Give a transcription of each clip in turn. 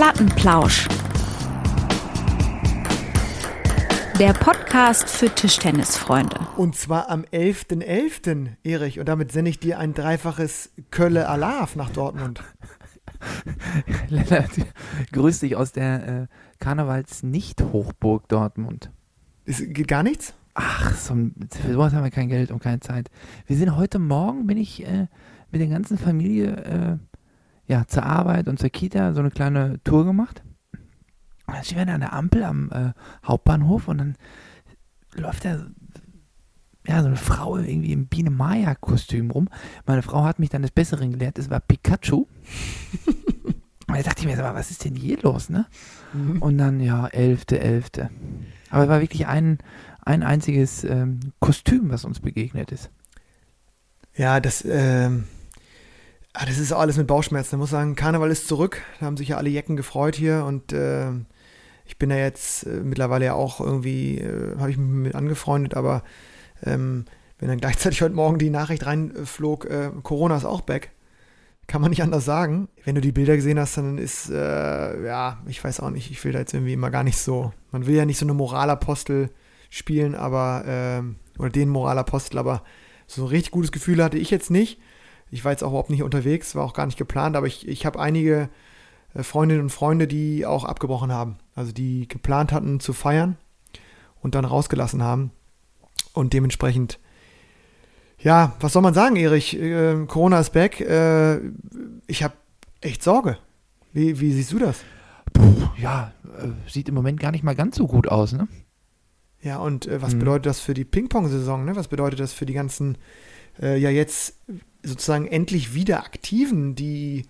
Plattenplausch. Der Podcast für Tischtennisfreunde. Und zwar am 11.11., .11., Erich. Und damit sende ich dir ein dreifaches Kölle Alarv nach Dortmund. Lennart, grüß dich aus der äh, Karnevals-Nicht-Hochburg Dortmund. Es geht gar nichts? Ach, so, für sowas haben wir kein Geld und keine Zeit. Wir sind heute Morgen, bin ich äh, mit der ganzen Familie äh, ja, zur Arbeit und zur Kita so eine kleine Tour gemacht. Und dann stehen wir an der Ampel am äh, Hauptbahnhof und dann läuft da ja, so eine Frau irgendwie im Biene Maya-Kostüm rum. Meine Frau hat mich dann des Besseren gelehrt, es war Pikachu. und da dachte ich mir, was ist denn hier los, ne? Mhm. Und dann, ja, elfte, elfte. Aber es war wirklich ein, ein einziges ähm, Kostüm, was uns begegnet ist. Ja, das, ähm, ah, das ist alles mit Bauchschmerzen. Ich muss sagen, Karneval ist zurück. Da haben sich ja alle Jecken gefreut hier und äh, ich bin ja jetzt äh, mittlerweile ja auch irgendwie, äh, habe ich mich mit angefreundet, aber ähm, wenn dann gleichzeitig heute Morgen die Nachricht reinflog, äh, Corona ist auch back, kann man nicht anders sagen. Wenn du die Bilder gesehen hast, dann ist, äh, ja, ich weiß auch nicht, ich will da jetzt irgendwie immer gar nicht so, man will ja nicht so eine Moralapostel spielen, aber, äh, oder den Moralapostel, aber so ein richtig gutes Gefühl hatte ich jetzt nicht. Ich war jetzt auch überhaupt nicht unterwegs, war auch gar nicht geplant, aber ich, ich habe einige äh, Freundinnen und Freunde, die auch abgebrochen haben. Also die geplant hatten zu feiern und dann rausgelassen haben. Und dementsprechend, ja, was soll man sagen, Erich? Äh, Corona ist back. Äh, ich habe echt Sorge. Wie, wie siehst du das? Puh, ja, äh, sieht im Moment gar nicht mal ganz so gut aus, ne? Ja, und äh, was mhm. bedeutet das für die Ping-Pong-Saison? Ne? Was bedeutet das für die ganzen, äh, ja jetzt sozusagen endlich wieder Aktiven, die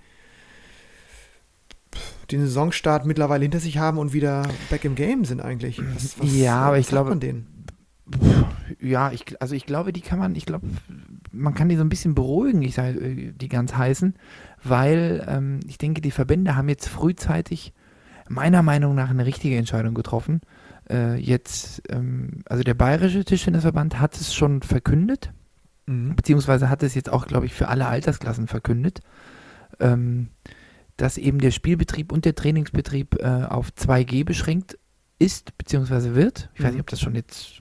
den Saisonstart mittlerweile hinter sich haben und wieder back im Game sind eigentlich? Was, was, ja, aber ich glaube, ja, ich, also ich glaube, die kann man, ich glaube, man kann die so ein bisschen beruhigen, ich sage, äh, die ganz heißen, weil ähm, ich denke, die Verbände haben jetzt frühzeitig meiner Meinung nach eine richtige Entscheidung getroffen. Äh, jetzt, ähm, also der Bayerische Tischtennisverband hat es schon verkündet, mhm. beziehungsweise hat es jetzt auch, glaube ich, für alle Altersklassen verkündet, ähm, dass eben der Spielbetrieb und der Trainingsbetrieb äh, auf 2G beschränkt ist, beziehungsweise wird. Ich mhm. weiß nicht, ob das schon jetzt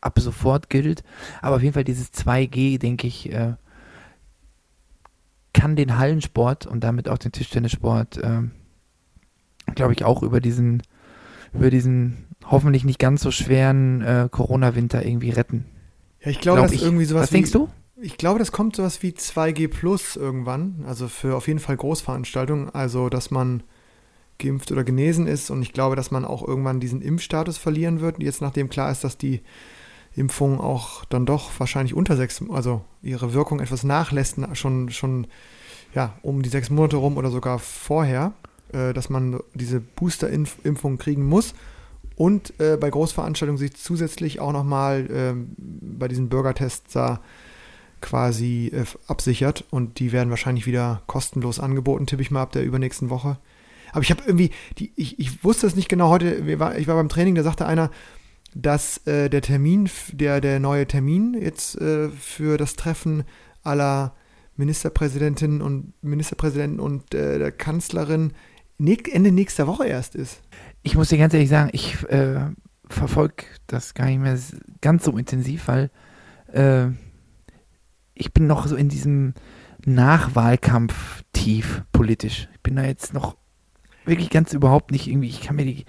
ab sofort gilt. Aber auf jeden Fall dieses 2G, denke ich, äh, kann den Hallensport und damit auch den Tischtennissport, äh, glaube ich, auch über diesen, über diesen hoffentlich nicht ganz so schweren äh, Corona-Winter irgendwie retten. Ja, ich glaube, glaub dass irgendwie sowas. Was wie, denkst du? Ich glaube, das kommt sowas wie 2G Plus irgendwann. Also für auf jeden Fall Großveranstaltungen. Also, dass man geimpft oder genesen ist. Und ich glaube, dass man auch irgendwann diesen Impfstatus verlieren wird. Jetzt, nachdem klar ist, dass die Impfung auch dann doch wahrscheinlich unter sechs, also ihre Wirkung etwas nachlässt, schon, schon ja, um die sechs Monate rum oder sogar vorher, äh, dass man diese Booster-Impfung kriegen muss und äh, bei Großveranstaltungen sich zusätzlich auch nochmal äh, bei diesen Bürgertests da quasi äh, absichert und die werden wahrscheinlich wieder kostenlos angeboten, tippe ich mal ab der übernächsten Woche. Aber ich habe irgendwie, die, ich, ich wusste es nicht genau heute, ich war, ich war beim Training, da sagte einer, dass äh, der Termin, der, der neue Termin jetzt äh, für das Treffen aller Ministerpräsidentinnen und Ministerpräsidenten und äh, der Kanzlerin Ende nächster Woche erst ist. Ich muss dir ganz ehrlich sagen, ich äh, verfolge das gar nicht mehr ganz so intensiv, weil äh, ich bin noch so in diesem Nachwahlkampf tief politisch. Ich bin da jetzt noch wirklich ganz überhaupt nicht irgendwie, ich kann mir die,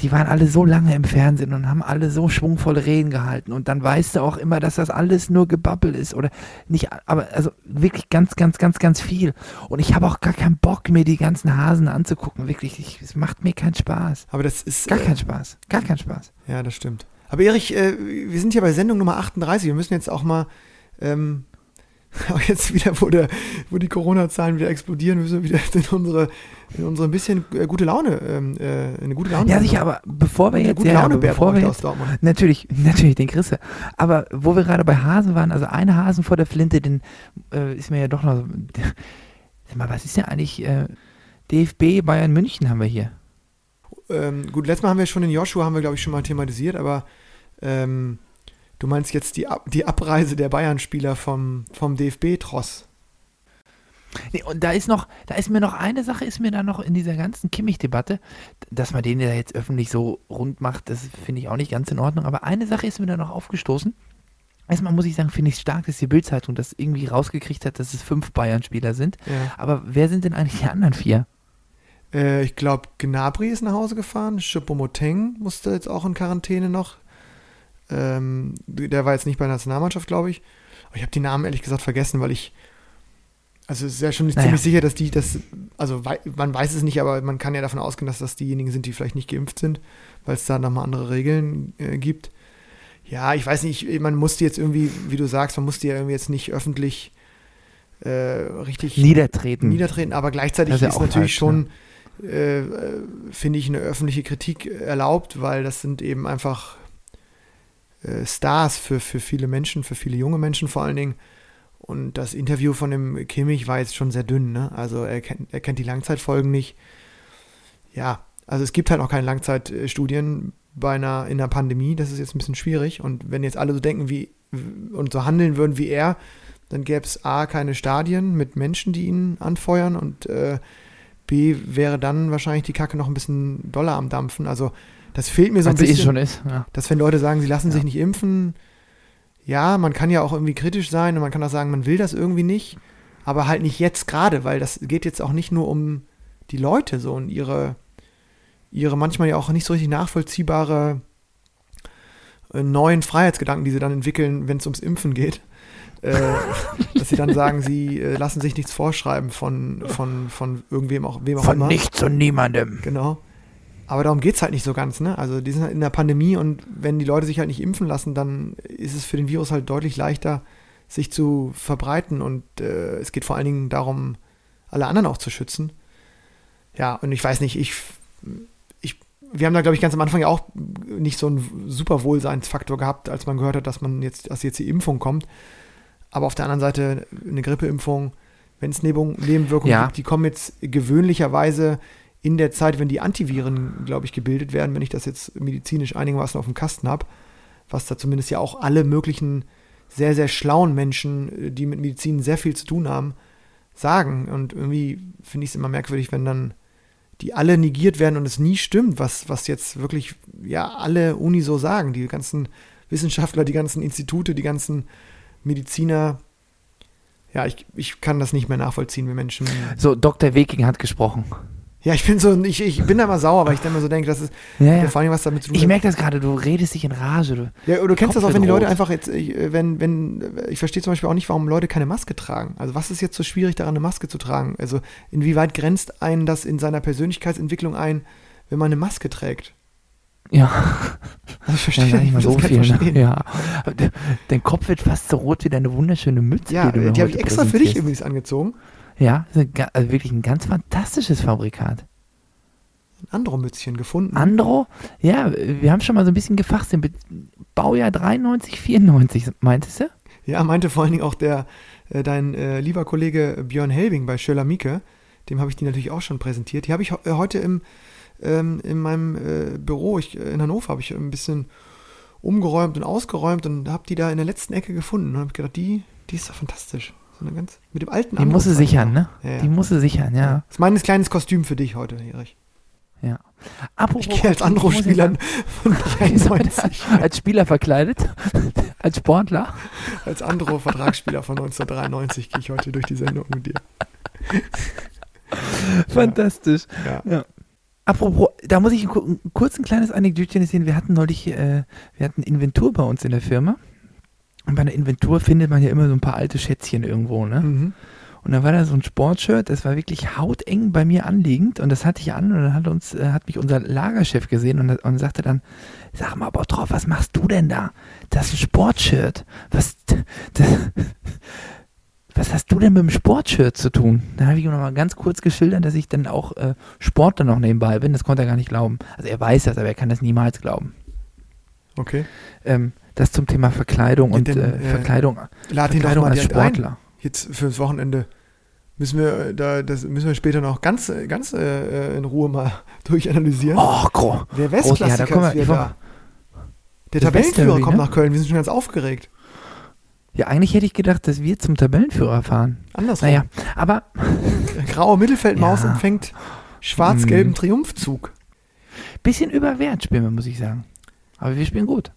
die waren alle so lange im Fernsehen und haben alle so schwungvolle Reden gehalten und dann weißt du auch immer, dass das alles nur Gebabbel ist oder nicht, aber also wirklich ganz, ganz, ganz, ganz viel. Und ich habe auch gar keinen Bock, mir die ganzen Hasen anzugucken, wirklich, es macht mir keinen Spaß. Aber das ist... Gar äh, kein Spaß, gar kein Spaß. Ja, das stimmt. Aber Erich, äh, wir sind hier bei Sendung Nummer 38, wir müssen jetzt auch mal... Ähm aber jetzt wieder, wo, der, wo die Corona-Zahlen wieder explodieren, müssen wir wieder in unsere, in unsere ein bisschen äh, gute Laune, ähm, äh, eine gute Laune. Ja, sicher, aber bevor wir jetzt, gute ja, Laune bevor wir jetzt, natürlich, natürlich den Chrisse. Aber wo wir gerade bei Hasen waren, also eine Hasen vor der Flinte, den äh, ist mir ja doch noch, so, sag mal, was ist denn eigentlich äh, DFB Bayern München haben wir hier? Ähm, gut, letztes Mal haben wir schon den Joshua, haben wir glaube ich schon mal thematisiert, aber ähm, Du meinst jetzt die, die Abreise der Bayern-Spieler vom, vom DFB-Tross? Nee, und da ist noch, da ist mir noch eine Sache, ist mir da noch in dieser ganzen Kimmich-Debatte, dass man den ja jetzt öffentlich so rund macht, das finde ich auch nicht ganz in Ordnung. Aber eine Sache ist mir da noch aufgestoßen. Erstmal muss ich sagen, finde ich stark, dass die Bildzeitung das irgendwie rausgekriegt hat, dass es fünf Bayern-Spieler sind. Ja. Aber wer sind denn eigentlich die anderen vier? Äh, ich glaube, Gnabry ist nach Hause gefahren. Choupo-Moteng musste jetzt auch in Quarantäne noch. Ähm, der war jetzt nicht bei der Nationalmannschaft, glaube ich. Aber ich habe die Namen ehrlich gesagt vergessen, weil ich. Also es ist ja schon Naja. ziemlich sicher, dass die das. Also wei- man weiß es nicht, aber man kann ja davon ausgehen, dass das diejenigen sind, die vielleicht nicht geimpft sind, weil es da nochmal andere Regeln äh, gibt. Ja, ich weiß nicht, man musste jetzt irgendwie, wie du sagst, man musste ja irgendwie jetzt nicht öffentlich äh, richtig Niedertreten. niedertreten, aber gleichzeitig ist ja ist natürlich falsch, schon, äh, äh, finde ich, eine öffentliche Kritik erlaubt, weil das sind eben einfach äh, Stars für, für viele Menschen, für viele junge Menschen vor allen Dingen. Und das Interview von dem Kimmich war jetzt schon sehr dünn, ne? Also er kennt, er kennt die Langzeitfolgen nicht. Ja, also es gibt halt auch keine Langzeitstudien bei einer, in einer Pandemie, das ist jetzt ein bisschen schwierig. Und wenn jetzt alle so denken wie und so handeln würden wie er, dann gäbe es A, keine Stadien mit Menschen, die ihn anfeuern und äh, B, wäre dann wahrscheinlich die Kacke noch ein bisschen doller am Dampfen. Also das fehlt mir so ein Als eh bisschen, schon ist. Ja. dass wenn Leute sagen, sie lassen sich Ja. nicht impfen, ja, man kann ja auch irgendwie kritisch sein und man kann auch sagen, man will das irgendwie nicht, aber halt nicht jetzt gerade, weil das geht jetzt auch nicht nur um die Leute so und ihre, ihre manchmal ja auch nicht so richtig nachvollziehbare äh, neuen Freiheitsgedanken, die sie dann entwickeln, wenn es ums Impfen geht. Äh, dass sie dann sagen, sie äh, lassen sich nichts vorschreiben von, von, von irgendwem auch, wem auch Von immer. nichts und niemandem. Genau. Aber darum geht es halt nicht so ganz, ne? Also die sind halt in der Pandemie und wenn die Leute sich halt nicht impfen lassen, dann ist es für den Virus halt deutlich leichter, sich zu verbreiten und äh, es geht vor allen Dingen darum, alle anderen auch zu schützen. Ja, und ich weiß nicht, ich, ich wir haben da, glaube ich, ganz am Anfang ja auch nicht so einen super Wohlseinsfaktor gehabt, als man gehört hat, dass man jetzt, dass jetzt die Impfung kommt. Aber auf der anderen Seite eine Grippeimpfung, wenn es Nebenwirkungen Ja. gibt, die kommen jetzt gewöhnlicherweise in der Zeit, wenn die Antiviren, glaube ich, gebildet werden, wenn ich das jetzt medizinisch einigermaßen auf dem Kasten habe, was da zumindest ja auch alle möglichen sehr, sehr schlauen Menschen, äh, die mit Medizin sehr viel zu tun haben, sagen. Und irgendwie finde ich es immer merkwürdig, wenn dann die alle negiert werden und es nie stimmt, was, was jetzt wirklich ja alle Uni so sagen. Die ganzen Wissenschaftler, die ganzen Institute, die ganzen Mediziner. Ja, ich, ich kann das nicht mehr nachvollziehen, wie Menschen. So, Dr. Weking hat gesprochen. Ja, ich bin so, ich, ich bin da mal sauer, weil ich dann immer so denke, das ist Ja, ja. vor allem was damit zu tun Ich merke das gerade, du redest dich in Rage. Du. Ja, du kennst Kopf das auch, wenn die Leute einfach jetzt, wenn, wenn, ich verstehe zum Beispiel auch nicht, warum Leute keine Maske tragen. Also was ist jetzt so schwierig daran, eine Maske zu tragen? Also inwieweit grenzt einen das in seiner Persönlichkeitsentwicklung ein, wenn man eine Maske trägt? Ja, Also ich ja verstehe gar nicht mal ich so das viel. Ne? Ja. Dein Kopf wird fast so rot wie deine wunderschöne Mütze. Ja, die die habe ich extra für dich übrigens angezogen. Ja, also wirklich ein ganz fantastisches Fabrikat. Ein Andro-Mützchen gefunden. Andro, ja, wir haben schon mal so ein bisschen gefachsimpelt. Baujahr 93, 94, meintest du? Ja, meinte vor allen Dingen auch der, äh, dein äh, lieber Kollege Björn Helbing bei Schöller Mieke. Dem habe ich die natürlich auch schon präsentiert. Die habe ich äh, heute im, ähm, in meinem äh, Büro ich, in Hannover habe ich ein bisschen umgeräumt und ausgeräumt und habe die da in der letzten Ecke gefunden und habe gedacht, die, die ist doch fantastisch. Eine ganz, mit dem alten Die muss sie Andro-Zeichen sichern, ne? Ja, ja. Die muss sie sichern, ja. Das ist mein kleines Kostüm für dich heute, Erich. ja. Apropos, Ich gehe als sagen, von Wieso 93 als Spieler verkleidet, als Sportler. Als Andro-Vertragsspieler von 1993 gehe ich heute durch die Sendung mit dir. Fantastisch. Ja. Ja. Apropos, da muss ich kurz ein kleines Anekdötchen erzählen. Wir hatten neulich, äh, wir hatten Inventur bei uns in der Firma. Und bei einer Inventur findet man ja immer so ein paar alte Schätzchen irgendwo, ne? Mhm. Und da war da so ein Sportshirt, das war wirklich hauteng bei mir anliegend und das hatte ich an und dann hat uns, äh, hat mich unser Lagerchef gesehen und, und sagte dann, sag mal, Bottroff, was machst du denn da? Das ist ein Sportshirt. Was, das, was hast du denn mit dem Sportshirt zu tun? Da habe ich ihm nochmal ganz kurz geschildert, dass ich dann auch äh, Sportler noch nebenbei bin. Das konnte er gar nicht glauben. Also er weiß das, aber er kann das niemals glauben. Okay. Ähm, das zum Thema Verkleidung Ja, und denn, äh, äh, Verkleidung, Lad ihn doch Verkleidung mal als direkt ein. Sportler. Jetzt fürs Wochenende müssen wir äh, da, das müssen wir später noch ganz, äh, ganz äh, in Ruhe mal durchanalysieren. Oh, gro Der groß, ja, Westklassiker da wir- ist da. Der Tabellenführer kommt ne? nach Köln. Wir sind schon ganz aufgeregt. Ja, eigentlich hätte ich gedacht, dass wir zum Tabellenführer fahren. Andersrum. Naja, aber Graue Mittelfeldmaus Ja. empfängt schwarz-gelben Mm. Triumphzug. bisschen überwert spielen wir, muss ich sagen. Aber wir spielen gut.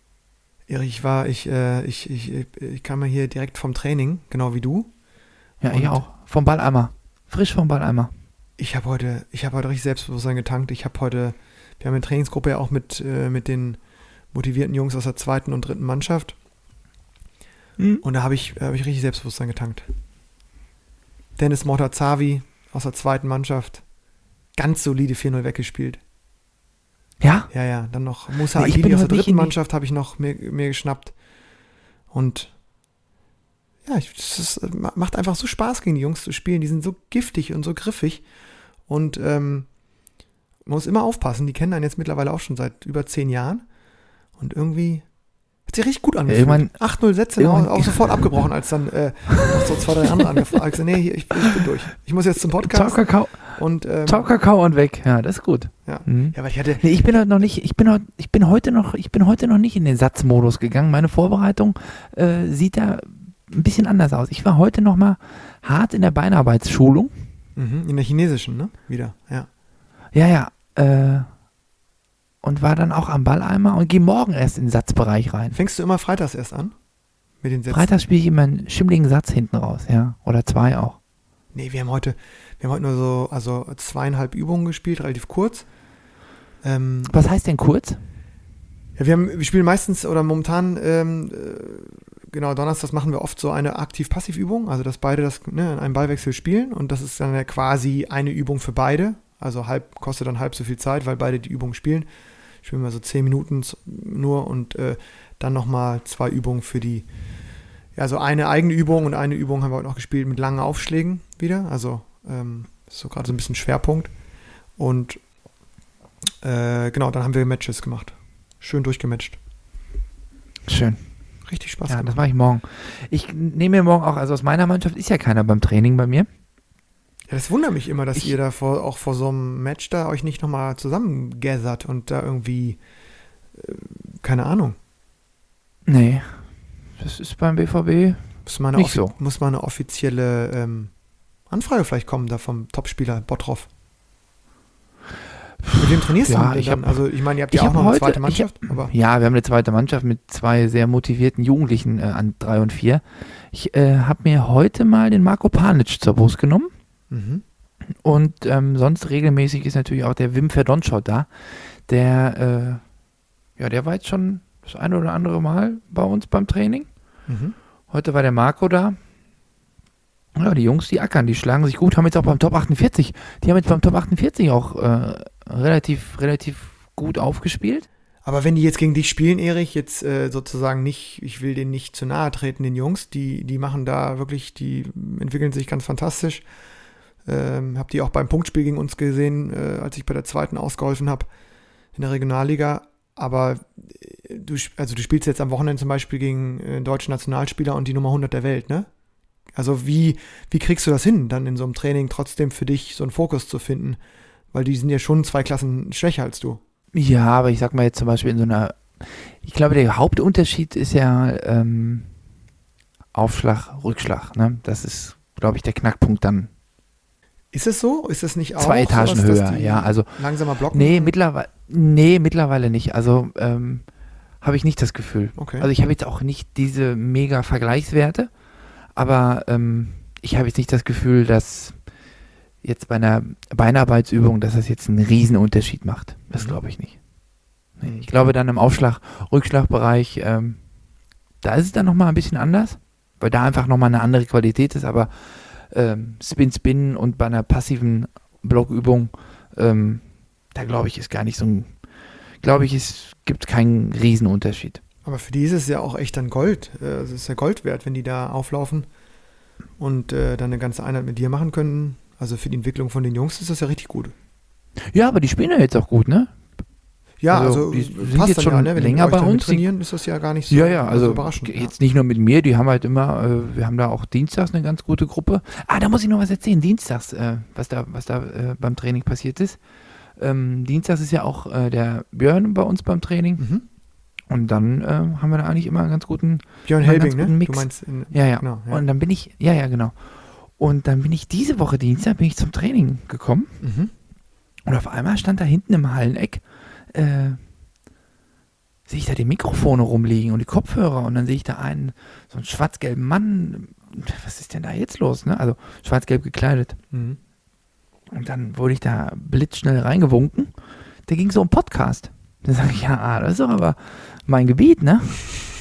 Ich war, ich, äh, ich, ich, ich kam ja hier direkt vom Training, genau wie du. Ja, ich Und- auch. Vom Balleimer. Frisch vom Balleimer. Ich habe heute, ich habe heute richtig Selbstbewusstsein getankt. Ich habe heute, wir haben eine Trainingsgruppe ja auch mit, äh, mit den motivierten Jungs aus der zweiten und dritten Mannschaft. Hm. Und da habe ich, hab ich richtig Selbstbewusstsein getankt. Dennis Mortazavi aus der zweiten Mannschaft. Ganz solide 4-0 weggespielt. Ja? Ja, ja. Dann noch Musa Nee, bin aus der dritten Mannschaft habe ich noch mir, mir geschnappt. Und ja, ist, äh, ma- macht einfach so Spaß, gegen die Jungs zu spielen. Die sind so giftig und so griffig. Und ähm, man muss immer aufpassen. Die kennen einen jetzt mittlerweile auch schon seit über zehn Jahren. Und irgendwie hat sich richtig gut angefühlt. irgendwann- 8-0 Sätze irgendwann- auch, auch sofort abgebrochen, als dann äh, noch so zwei, drei andere angefragt haben. Nee, hier, ich, ich bin durch. Ich muss jetzt zum Ciao Podcast. Kakao, Und, ähm, Ciao Kakao und weg. Ja, das ist gut. Ja. Mhm. Ja, weil ich hatte, Nee, ich bin heute noch nicht, ich bin heute, ich bin heute noch, ich bin heute noch nicht in den Satzmodus gegangen. Meine Vorbereitung äh, sieht da ein bisschen anders aus. Ich war heute noch mal hart in der Beinarbeitsschulung. mhm, in der chinesischen, ne? Wieder, ja. Ja, ja. Äh, und war dann auch am Balleimer und gehe morgen erst in den Satzbereich rein. Fängst du immer freitags erst an? Mit den Sätzen? Freitag spiele ich immer einen schimmligen Satz hinten raus, ja. Oder zwei auch. Nee, wir haben heute, wir haben heute nur so, also zweieinhalb Übungen gespielt, relativ kurz. Ähm, Was heißt denn kurz? ja, wir, haben, wir spielen meistens oder momentan, ähm, äh, genau, Donnerstags machen wir oft so eine Aktiv-Passiv-Übung, also dass beide das ne, in einem Ballwechsel spielen und das ist dann ja quasi eine Übung für beide. Also halb, kostet dann halb so viel Zeit, weil beide die Übung spielen. Spielen wir so zehn Minuten nur und äh, dann nochmal zwei Übungen für die, also eine eigene Übung und eine Übung haben wir heute noch gespielt mit langen Aufschlägen wieder. Also ähm, ist so gerade so ein bisschen Schwerpunkt. Und äh, genau, dann haben wir Matches gemacht. Schön durchgematcht. Schön. Richtig Spaß Ja, das gemacht. mache ich morgen. Ich nehme mir morgen auch, also aus meiner Mannschaft ist ja keiner beim Training bei mir. Ja, das wundert mich immer, dass Ich- ihr da vor, auch vor so einem Match da euch nicht nochmal zusammengathert und da irgendwie, äh, keine Ahnung, Nee. Das ist beim BVB. muss mal eine, Nicht so. muss mal eine offizielle ähm, Anfrage vielleicht kommen da vom Topspieler Bottroff. Mit wem trainierst Ja, du ich dann? hab- also ich meine, ihr habt ja auch hab noch eine heute- zweite Mannschaft, aber Ja, wir haben eine zweite Mannschaft mit zwei sehr motivierten Jugendlichen äh, an drei und vier. Ich äh, habe mir heute mal den Marco Panic zur Brust genommen. mhm. Und ähm, sonst regelmäßig ist natürlich auch der Wim Verdonschott da. Der, äh, ja, der war jetzt schon das eine oder andere Mal bei uns beim Training. Mhm. Heute war der Marco da. Ja, die Jungs, die ackern, die schlagen sich gut, haben jetzt auch beim Top 48, die haben jetzt beim Top 48 auch äh, relativ, relativ gut aufgespielt. Aber wenn die jetzt gegen dich spielen, Erich, jetzt äh, sozusagen nicht, ich will denen nicht zu nahe treten, den Jungs, die, die machen da wirklich, die entwickeln sich ganz fantastisch. Ähm, hab die auch beim Punktspiel gegen uns gesehen, äh, als ich bei der zweiten ausgeholfen habe in der Regionalliga. Aber äh, du, also du spielst jetzt am Wochenende zum Beispiel gegen äh, einen deutschen Nationalspieler und die Nummer 100 der Welt, ne? Also wie, wie kriegst du das hin, dann in so einem Training trotzdem für dich so einen Fokus zu finden? Weil die sind ja schon zwei Klassen schwächer als du. Ja, aber ich sag mal jetzt zum Beispiel in so einer, ich glaube, der Hauptunterschied ist ja ähm, Aufschlag, Rückschlag. Ne? Das ist, glaube ich, der Knackpunkt dann. Ist es so? Ist es nicht auch Zwei Etagen dass höher, ja, also- langsamer blocken? Nee, mittlerweile, nee, mittlerweile nicht. Also ähm, habe ich nicht das Gefühl. Okay. Also ich habe jetzt auch nicht diese mega Vergleichswerte, aber ähm, ich habe jetzt nicht das Gefühl, dass jetzt bei einer Beinarbeitsübung, dass das jetzt einen riesen Unterschied macht. Das Mhm. glaube ich nicht. Nee, Mhm. ich glaube dann im Aufschlag, Rückschlagbereich, ähm, da ist es dann nochmal ein bisschen anders, weil da einfach nochmal eine andere Qualität ist, aber ähm, Spin, Spin und bei einer passiven Blockübung, ähm, da glaube ich, ist gar nicht so ein, glaube ich, es gibt keinen Riesenunterschied. Aber für die ist es ja auch echt dann Gold. Äh, Es ist ja Gold wert, wenn die da auflaufen und äh, dann eine ganze Einheit mit dir machen können. Also für die Entwicklung von den Jungs ist das ja richtig gut. Ja, aber die spielen ja jetzt auch gut, ne? Ja, Also, also, die sind passt jetzt schon ja, ne? Wenn länger bei uns, trainieren, ist das ja gar nicht so, Ja, ja, also so überraschend. Ja. jetzt nicht nur mit mir, die haben halt immer, äh, wir haben da auch dienstags eine ganz gute Gruppe. Ah, da muss ich noch was erzählen, dienstags, äh, was da, was da äh, beim Training passiert ist. Ähm, dienstags ist ja auch äh, der Björn bei uns beim Training Mhm. Und dann äh, haben wir da eigentlich immer einen ganz guten Björn Helbing, ne? guten Du Mix. meinst in, Ja, ja. Genau, ja. Und dann bin ich, ja, ja, genau. Und dann bin ich diese Woche Dienstag bin ich zum Training gekommen Mhm. und auf einmal stand da hinten im Halleneck, äh, sehe ich da die Mikrofone rumliegen und die Kopfhörer und dann sehe ich da einen, so einen schwarz-gelben Mann. Was ist denn da jetzt los, ne? Also schwarz-gelb gekleidet. Mhm. Und dann wurde ich da blitzschnell reingewunken. Da ging so um Podcast. Da sage ich, ja, ah, das ist doch aber mein Gebiet, ne?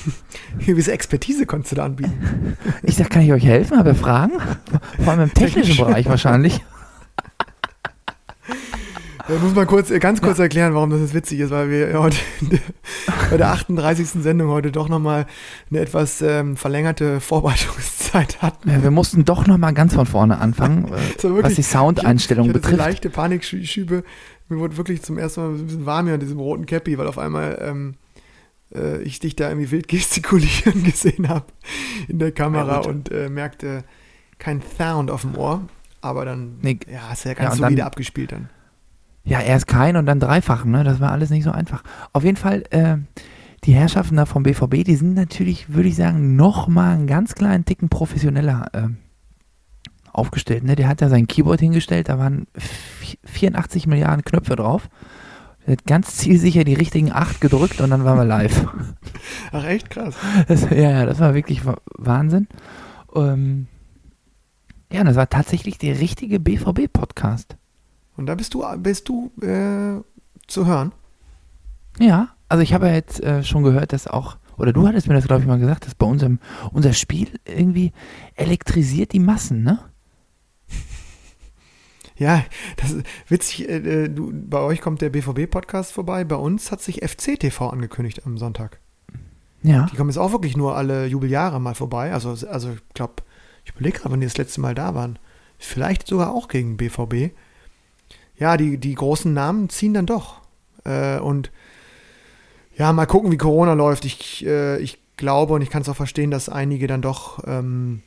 Gewisse Expertise konntest du da anbieten. Ich sag, kann ich euch helfen? Habe ihr Fragen? Vor allem im technischen Technisch. Bereich wahrscheinlich. Da muss man kurz, äh, ganz kurz erklären, warum das jetzt witzig ist, weil wir heute bei der 38. Sendung heute doch nochmal eine etwas ähm, verlängerte Vorbereitungszeit hatten. Ja, wir mussten doch noch mal ganz von vorne anfangen, äh, Das war was wirklich- die Soundeinstellung ich hatte so betrifft. leichte Panikschübe. Mir wurde wirklich zum ersten Mal ein bisschen warm hier an diesem roten Cappy, weil auf einmal ähm, äh, ich dich da irgendwie wild gestikulieren gesehen habe in der Kamera Ja, und äh, merkte kein Sound auf dem Ohr. Aber dann, Nee, ja, hast du ja ja, ganz und solide dann- abgespielt dann. Ja, erst kein und dann dreifachen, ne? Das war alles nicht so einfach. Auf jeden Fall, äh, die Herrschaften da vom BVB, die sind natürlich, würde ich sagen, noch mal einen ganz kleinen Ticken professioneller äh, aufgestellt. Ne? Der hat da sein Keyboard hingestellt, da waren vi- 84 Milliarden Knöpfe drauf. Ganz zielsicher die richtigen acht gedrückt und dann waren wir live. Ach, echt krass. Das, ja, ja, das war wirklich wa- Wahnsinn. Ähm, ja, das war tatsächlich der richtige BVB-Podcast. Und da bist du, bist du äh, zu hören. Ja, also ich habe ja jetzt äh, schon gehört, dass auch, oder du hattest mir das, glaube ich, mal gesagt, dass bei unserem unser Spiel irgendwie elektrisiert die Massen, ne? Ja, das ist witzig. Äh, äh, du, bei euch kommt der BVB-Podcast vorbei. Bei uns hat sich FCTV angekündigt am Sonntag. Ja. Die kommen jetzt auch wirklich nur alle Jubeljahre mal vorbei. Also, also ich glaube, ich überlege gerade, wann die das letzte Mal da waren. Vielleicht sogar auch gegen BVB. Ja, die, die großen Namen ziehen dann doch. Äh, und ja, mal gucken, wie Corona läuft. Ich, äh, ich glaube und ich kann es auch verstehen, dass einige dann doch ähm,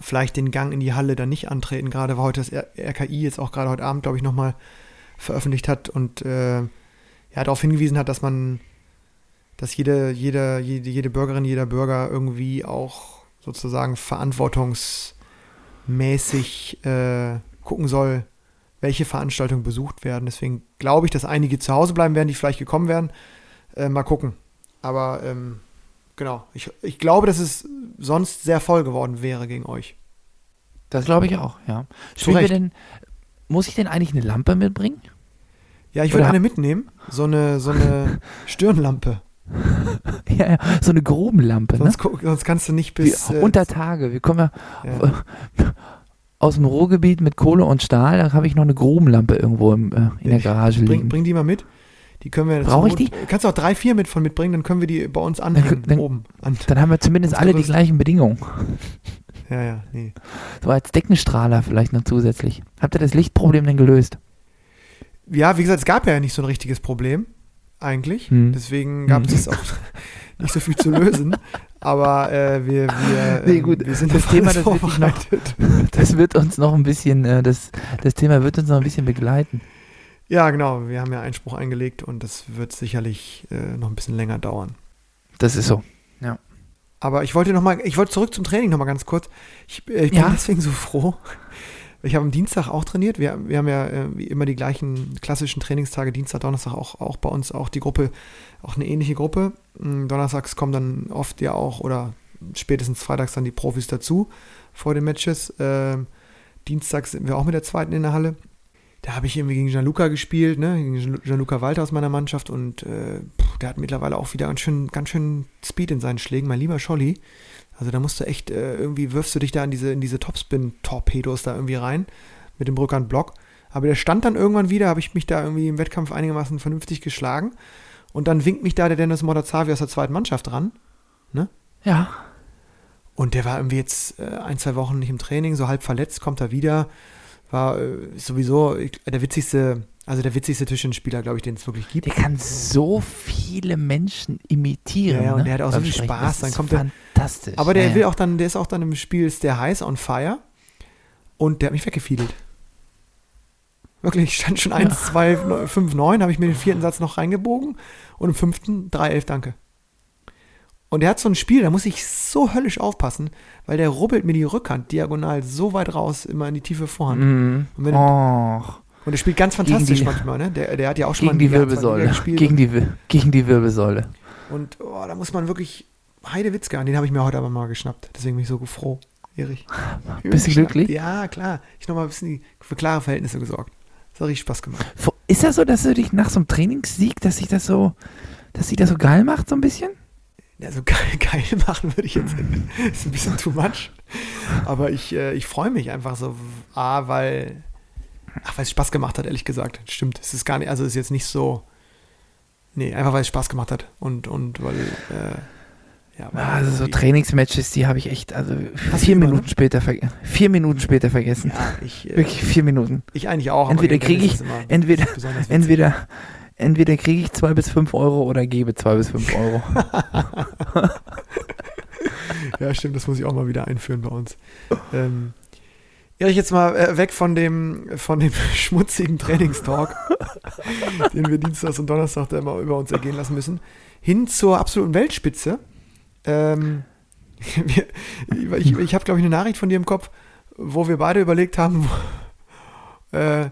vielleicht den Gang in die Halle dann nicht antreten. Gerade weil heute das RKI jetzt auch gerade heute Abend, glaube ich, nochmal veröffentlicht hat und äh, ja, darauf hingewiesen hat, dass man dass jede, jede, jede, jede Bürgerin, jeder Bürger irgendwie auch sozusagen verantwortungsmäßig äh, gucken soll, welche Veranstaltungen besucht werden. Deswegen glaube ich, dass einige zu Hause bleiben werden, die vielleicht gekommen werden. Äh, mal gucken. Aber ähm, genau, ich, ich glaube, dass es sonst sehr voll geworden wäre gegen euch. Das glaube ich auch, ja. Spielen wir denn, muss ich denn eigentlich eine Lampe mitbringen? Ja, ich würde eine mitnehmen. So eine, so eine Stirnlampe. ja, ja, so eine Grubenlampe, ne? Sonst, guck- sonst kannst du nicht bis. Wie, äh, unter Tage. Wir kommen ja, ja. aus dem Ruhrgebiet mit Kohle und Stahl, da habe ich noch eine Grubenlampe irgendwo im, äh, in der Garage Bring, liegen. bring die mal mit. Die können wir. zur Brauch ich die? Kannst du auch drei, vier mit von mitbringen, dann können wir die bei uns anhängen, dann- oben. An, Dann haben wir zumindest alle die gleichen Bedingungen. ja, ja, nee. So als Deckenstrahler vielleicht noch zusätzlich. Habt ihr das Lichtproblem denn gelöst? Ja, wie gesagt, es gab ja nicht so ein richtiges Problem, eigentlich. Hm. Deswegen gab Hm. es auch nicht so viel zu lösen. Aber äh, wir, wir, Nee, ähm, gut, wir sind das Thema, das wird noch- vorbereitet. Das wird uns noch ein bisschen, äh, das, das Thema wird uns noch ein bisschen begleiten. Ja, genau. Wir haben ja Einspruch eingelegt und das wird sicherlich äh, noch ein bisschen länger dauern. Das ist so. Aber ich wollte noch mal, ich wollte zurück zum Training noch mal ganz kurz. Ich, äh, ich bin Ja. deswegen so froh. Ich habe am Dienstag auch trainiert. Wir, wir haben ja äh, wie immer die gleichen klassischen Trainingstage, Dienstag, Donnerstag auch, auch bei uns auch die Gruppe, auch eine ähnliche Gruppe. Mm, Donnerstags kommen dann oft ja auch oder spätestens freitags dann die Profis dazu vor den Matches. Ähm, Dienstags sind wir auch mit der zweiten in der Halle. Da habe ich irgendwie gegen Gianluca gespielt, ne? gegen Gian- Gianluca Walter aus meiner Mannschaft und äh, pff, der hat mittlerweile auch wieder ganz schön, ganz schön Speed in seinen Schlägen, mein lieber Scholli. Also da musst du echt, äh, irgendwie wirfst du dich da in diese, in diese Topspin-Torpedos da irgendwie rein mit dem Rückhand Block. Aber der stand dann irgendwann wieder, habe ich mich da irgendwie im Wettkampf einigermaßen vernünftig geschlagen. Und dann winkt mich da der Dennis Mordazavi aus der zweiten Mannschaft ran. Ja. Und der war irgendwie jetzt äh, ein, zwei Wochen nicht im Training, so halb verletzt, kommt er wieder. War äh, sowieso ich, der witzigste, also der witzigste Tischtennisspieler, glaube ich, den es wirklich gibt. Der kann so viele Menschen imitieren. Ja, ja, und ne? der hat auch so viel. Spaß, dann kommt der- fantastisch. Aber der ja, will auch dann, der ist auch dann im Spiel, ist der heiß on fire. Und der hat mich weggefiedelt. Wirklich, ich stand schon 1, 2, 5, 9, habe ich mir den vierten Satz noch reingebogen und im fünften 3, 11, danke. Und er hat so ein Spiel, da muss ich so höllisch aufpassen, weil der rubbelt mir die Rückhand diagonal so weit raus, immer in die tiefe Vorhand. Mhm. Und, wenn, Och, und er spielt ganz fantastisch die- manchmal, ne? Der, der hat ja auch schon gegen mal die Wirbelsäule. gespielt. Gegen die, gegen die Wirbelsäule. Und oh, da muss man wirklich Heidewitzka, den habe ich mir heute aber mal geschnappt. Deswegen bin ich so froh, Erich. Bist du glücklich? Ja, klar. Ich noch mal ein bisschen für klare Verhältnisse gesorgt. Das hat richtig Spaß gemacht. Ist das so, dass du dich nach so einem Trainingssieg, dass sich das so, dass sich das so geil macht, so ein bisschen? Ja, so geil, geil machen würde ich jetzt. ist ein bisschen too much. Aber ich, äh, ich freue mich einfach so. A, weil. Ach, weil es Spaß gemacht hat, ehrlich gesagt. Stimmt. Es ist gar nicht, also es ist jetzt nicht so. Nee, einfach weil es Spaß gemacht hat. Und, und weil. Äh, ja, weil Also so Trainingsmatches, die habe ich echt, also vier immer, Minuten ne? später, vier Minuten später vergessen. Ja, ich, äh, Wirklich vier Minuten. ich eigentlich auch. Entweder gegen krieg Dennis ich- immer entweder-. Entweder, entweder kriege ich zwei bis fünf Euro oder gebe zwei bis fünf Euro. Ja, stimmt, das muss ich auch mal wieder einführen bei uns. Ähm, Erich, jetzt mal äh, weg von dem, von dem schmutzigen Trainingstalk, den wir Dienstags und Donnerstag da immer über uns ergehen lassen müssen, hin zur absoluten Weltspitze. Ähm, wir, ich ich habe, glaube ich, eine Nachricht von dir im Kopf, wo wir beide überlegt haben, wo, äh,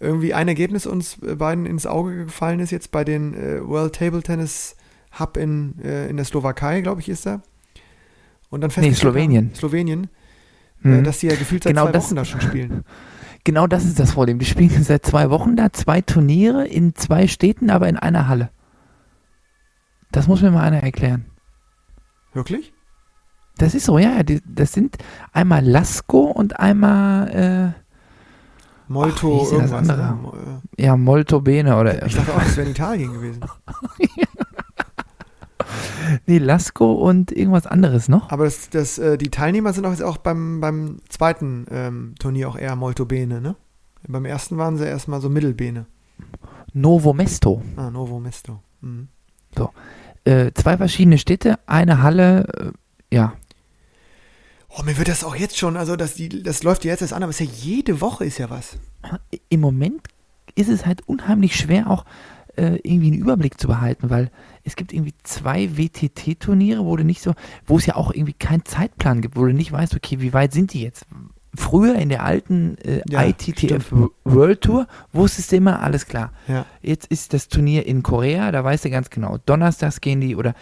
irgendwie ein Ergebnis uns äh, beiden ins Auge gefallen ist, jetzt bei den äh, World Table Tennis Hub in, äh, in der Slowakei, glaube ich, ist er. Und dann festgestellt Slowenien. Haben, Slowenien, äh, Hm. dass die ja gefühlt seit Genau zwei das- Wochen da schon spielen. Genau das ist das Problem. Die spielen seit zwei Wochen da, zwei Turniere in zwei Städten, aber in einer Halle. Das muss mir mal einer erklären. Wirklich? Das ist so, ja, die- Das sind einmal Lasko und einmal, Molto, das irgendwas. ne? Äh, ja, Molto Bene oder. Ich dachte auch, das wäre in Italien gewesen. nee, Lasko und irgendwas anderes noch. Aber das, das, äh, die Teilnehmer sind auch jetzt auch beim, beim zweiten ähm, Turnier auch eher Molto Bene, ne? Beim ersten waren sie erstmal so Mittelbene. Novo Mesto. Ah, Novo Mesto. Mhm. Äh, zwei verschiedene Städte, eine Halle, äh, ja. Oh, mir wird das auch jetzt schon, also das, die, das läuft ja jetzt erst an, aber es ist ja jede Woche ist ja was. Im Moment ist es halt unheimlich schwer, auch äh, irgendwie einen Überblick zu behalten, weil es gibt irgendwie zwei WTT-Turniere, wo du nicht so, wo es ja auch irgendwie keinen Zeitplan gibt, wo du nicht weißt, okay, wie weit sind die jetzt? Früher in der alten äh, Ja, ITTF stimmt. World Tour wusstest du immer, alles klar. Ja. Jetzt ist das Turnier in Korea, da weißt du ganz genau, donnerstags gehen die oder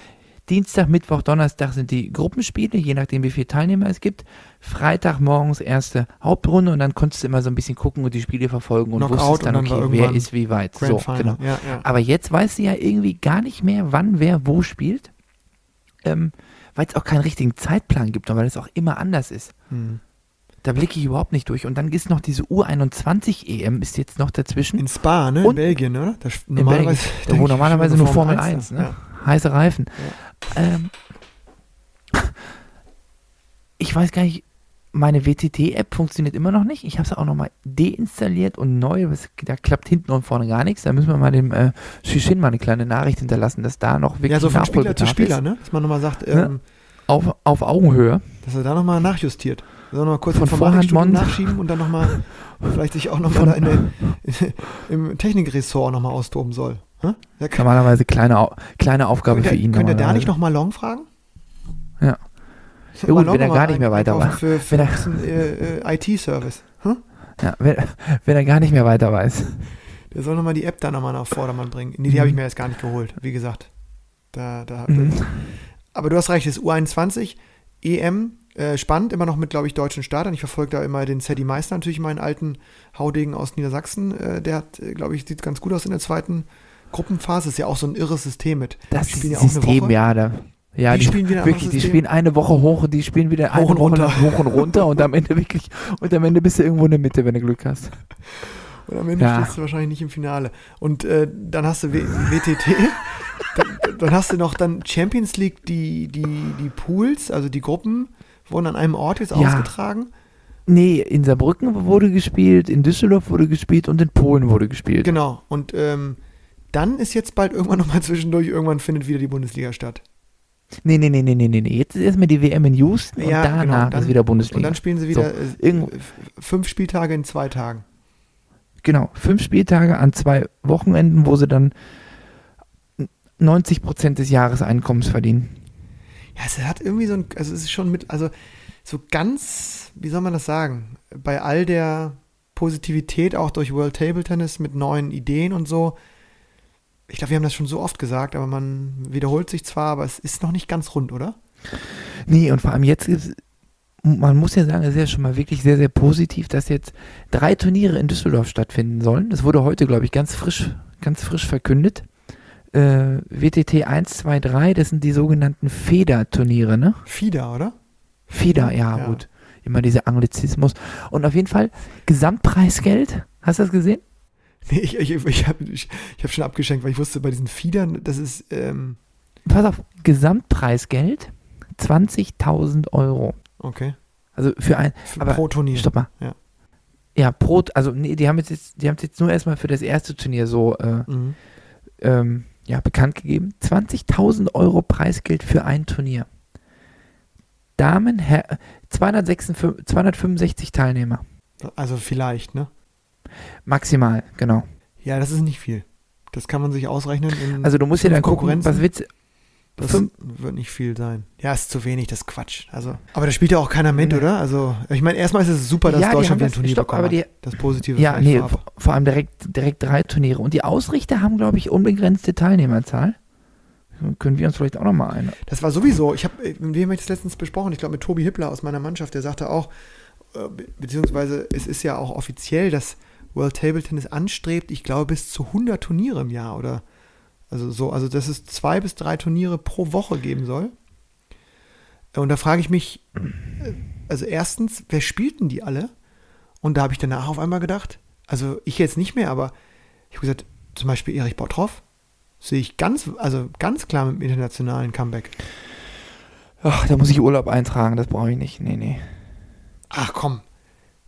Dienstag, Mittwoch, Donnerstag sind die Gruppenspiele, je nachdem wie viele Teilnehmer es gibt. Freitag morgens erste Hauptrunde und dann konntest du immer so ein bisschen gucken und die Spiele verfolgen und Knockout wusstest dann, und dann okay, wer ist wie weit. Grand so, Final. genau. Ja, ja. Aber jetzt weißt du ja irgendwie gar nicht mehr, wann wer wo spielt, ähm, weil es auch keinen richtigen Zeitplan gibt und weil es auch immer anders ist. Hm. Da blicke ich überhaupt nicht durch. Und dann ist noch diese U21 EM, ist jetzt noch dazwischen. In Spa, ne? In Und- Belgien, oder? Da, In normalerweise, Belgien, denke wo normalerweise nur Formel 1 1, da. ne? Ja. heiße Reifen. Ähm, ich weiß gar nicht, meine WTT-App funktioniert immer noch nicht. Ich habe sie auch nochmal deinstalliert und neu. Da klappt hinten und vorne gar nichts. Da müssen wir mal dem äh, Shishin mal eine kleine Nachricht hinterlassen, dass da noch wirklich Ja, so von Spieler zu Spieler, ist. ne? Dass man nochmal sagt, Ja. ähm, Auf, auf Augenhöhe. dass er da nochmal nachjustiert. Also nochmal kurz Von Vorhand nachschieben und dann nochmal vielleicht sich auch nochmal da in der, im Technikressort nochmal austoben soll. Kann, Normalerweise kleine, kleine Aufgabe könnte, für ihn. könnte er da nicht nochmal Long fragen? Ja. Ja gut, wenn er gar nicht mehr weiter weiß. Für, für Wenn er- äh, äh, IT-Service. Hm? Ja, wenn, wenn er gar nicht mehr weiter weiß. Der soll nochmal die App da nochmal nach Vordermann bringen. Nee, die habe ich mir jetzt gar nicht geholt, wie gesagt. Da, da, Mhm. Aber du hast recht, das U21 EM, äh, spannend, immer noch mit, glaube ich, deutschen Startern. Ich verfolge da immer den Sadie Meister, natürlich meinen alten Haudegen aus Niedersachsen. Äh, der hat, äh, glaube ich, sieht ganz gut aus in der zweiten Gruppenphase. Ist ja auch so ein irres System mit. Das Die spielen ja auch eine System, Woche. ja, da. Ja, Die die, spielen wieder wirklich, die spielen eine Woche hoch, die spielen wieder Hoch eine und Woche runter. hoch und runter und am Ende wirklich, und am Ende bist du irgendwo in der Mitte, wenn du Glück hast. Und am Ende Ja. stehst du wahrscheinlich nicht im Finale. Und äh, dann hast du w WTT, dann, dann hast du noch dann Champions League, die, die, die Pools, also die Gruppen, wurden an einem Ort jetzt Ja. ausgetragen. Nee, in Saarbrücken wurde gespielt, in Düsseldorf wurde gespielt und in Polen wurde gespielt. Genau. Und ähm, dann ist jetzt bald irgendwann nochmal zwischendurch, irgendwann findet wieder die Bundesliga statt. Nee, nee, nee, nee, nee, nee. Jetzt ist erstmal die WM in Houston und danach genau. Dann- ist wieder Bundesliga. Und dann spielen sie wieder So, äh, fünf Spieltage in zwei Tagen. Genau, fünf Spieltage an zwei Wochenenden, wo sie dann 90 Prozent des Jahreseinkommens verdienen. Ja, es hat irgendwie so ein, also es ist schon mit, also so ganz, wie soll man das sagen, bei all der Positivität auch durch World Table Tennis mit neuen Ideen und so. Ich glaube, wir haben das schon so oft gesagt, aber man wiederholt sich zwar, aber es ist noch nicht ganz rund, oder? Nee, und vor allem jetzt ist, man muss ja sagen, es ist ja schon mal wirklich sehr, sehr positiv, dass jetzt drei Turniere in Düsseldorf stattfinden sollen. Das wurde heute, glaube ich, ganz frisch, ganz frisch verkündet. Äh, WTT 1, 2, 3, das sind die sogenannten FEDA-Turniere, ne? FIDA, oder? FIDA, ja, ja, gut. Immer dieser Anglizismus. Und auf jeden Fall Gesamtpreisgeld. Hast du das gesehen? Nee, ich, ich, ich habe ich, ich hab schon abgeschenkt, weil ich wusste, bei diesen Fiedern, das ist. Ähm Pass auf, Gesamtpreisgeld 20.000 Euro. Okay. Also für ein. Für aber, pro Turnier. Stopp mal. Ja. Ja, pro, also nee, die haben jetzt, die haben jetzt nur erstmal für das erste Turnier so äh, Mhm. ähm, ja, bekannt gegeben. 20.000 Euro Preisgeld für ein Turnier. Damen, Herr, 256, 265 Teilnehmer. Also vielleicht, ne? Maximal, genau. Ja, das ist nicht viel. Das kann man sich ausrechnen. Also du musst ja dann gucken, Konkurrenzen. was willst Das fünf- wird nicht viel sein. Ja, ist zu wenig, das ist Quatsch. Also, aber da spielt ja auch keiner mit, Nee. oder? Also, ich meine, erstmal ist es super, dass Ja, Deutschland haben wieder ein Turnier stopp, bekommen aber die-. Das Positive Ja, nee, vor, vor allem direkt, direkt drei Turniere. Und die Ausrichter haben, glaube ich, unbegrenzte Teilnehmerzahl. Können wir uns vielleicht auch nochmal ein. Das war sowieso, ich habe, mit wem habe ich das letztens besprochen? Ich glaube mit Tobi Hippler aus meiner Mannschaft, der sagte auch, äh, be- beziehungsweise es ist ja auch offiziell, dass World Table Tennis anstrebt, ich glaube bis zu 100 Turniere im Jahr oder also so, also dass es zwei bis drei Turniere pro Woche geben soll. Und da frage ich mich, äh, also erstens, wer spielt denn die alle? Und da habe ich danach auf einmal gedacht, also ich jetzt nicht mehr, aber ich habe gesagt, zum Beispiel Erich Bottroff sehe ich ganz, also ganz klar mit dem internationalen Comeback. Ach, da muss ich Urlaub eintragen, das brauche ich nicht. Nee, nee. Ach komm.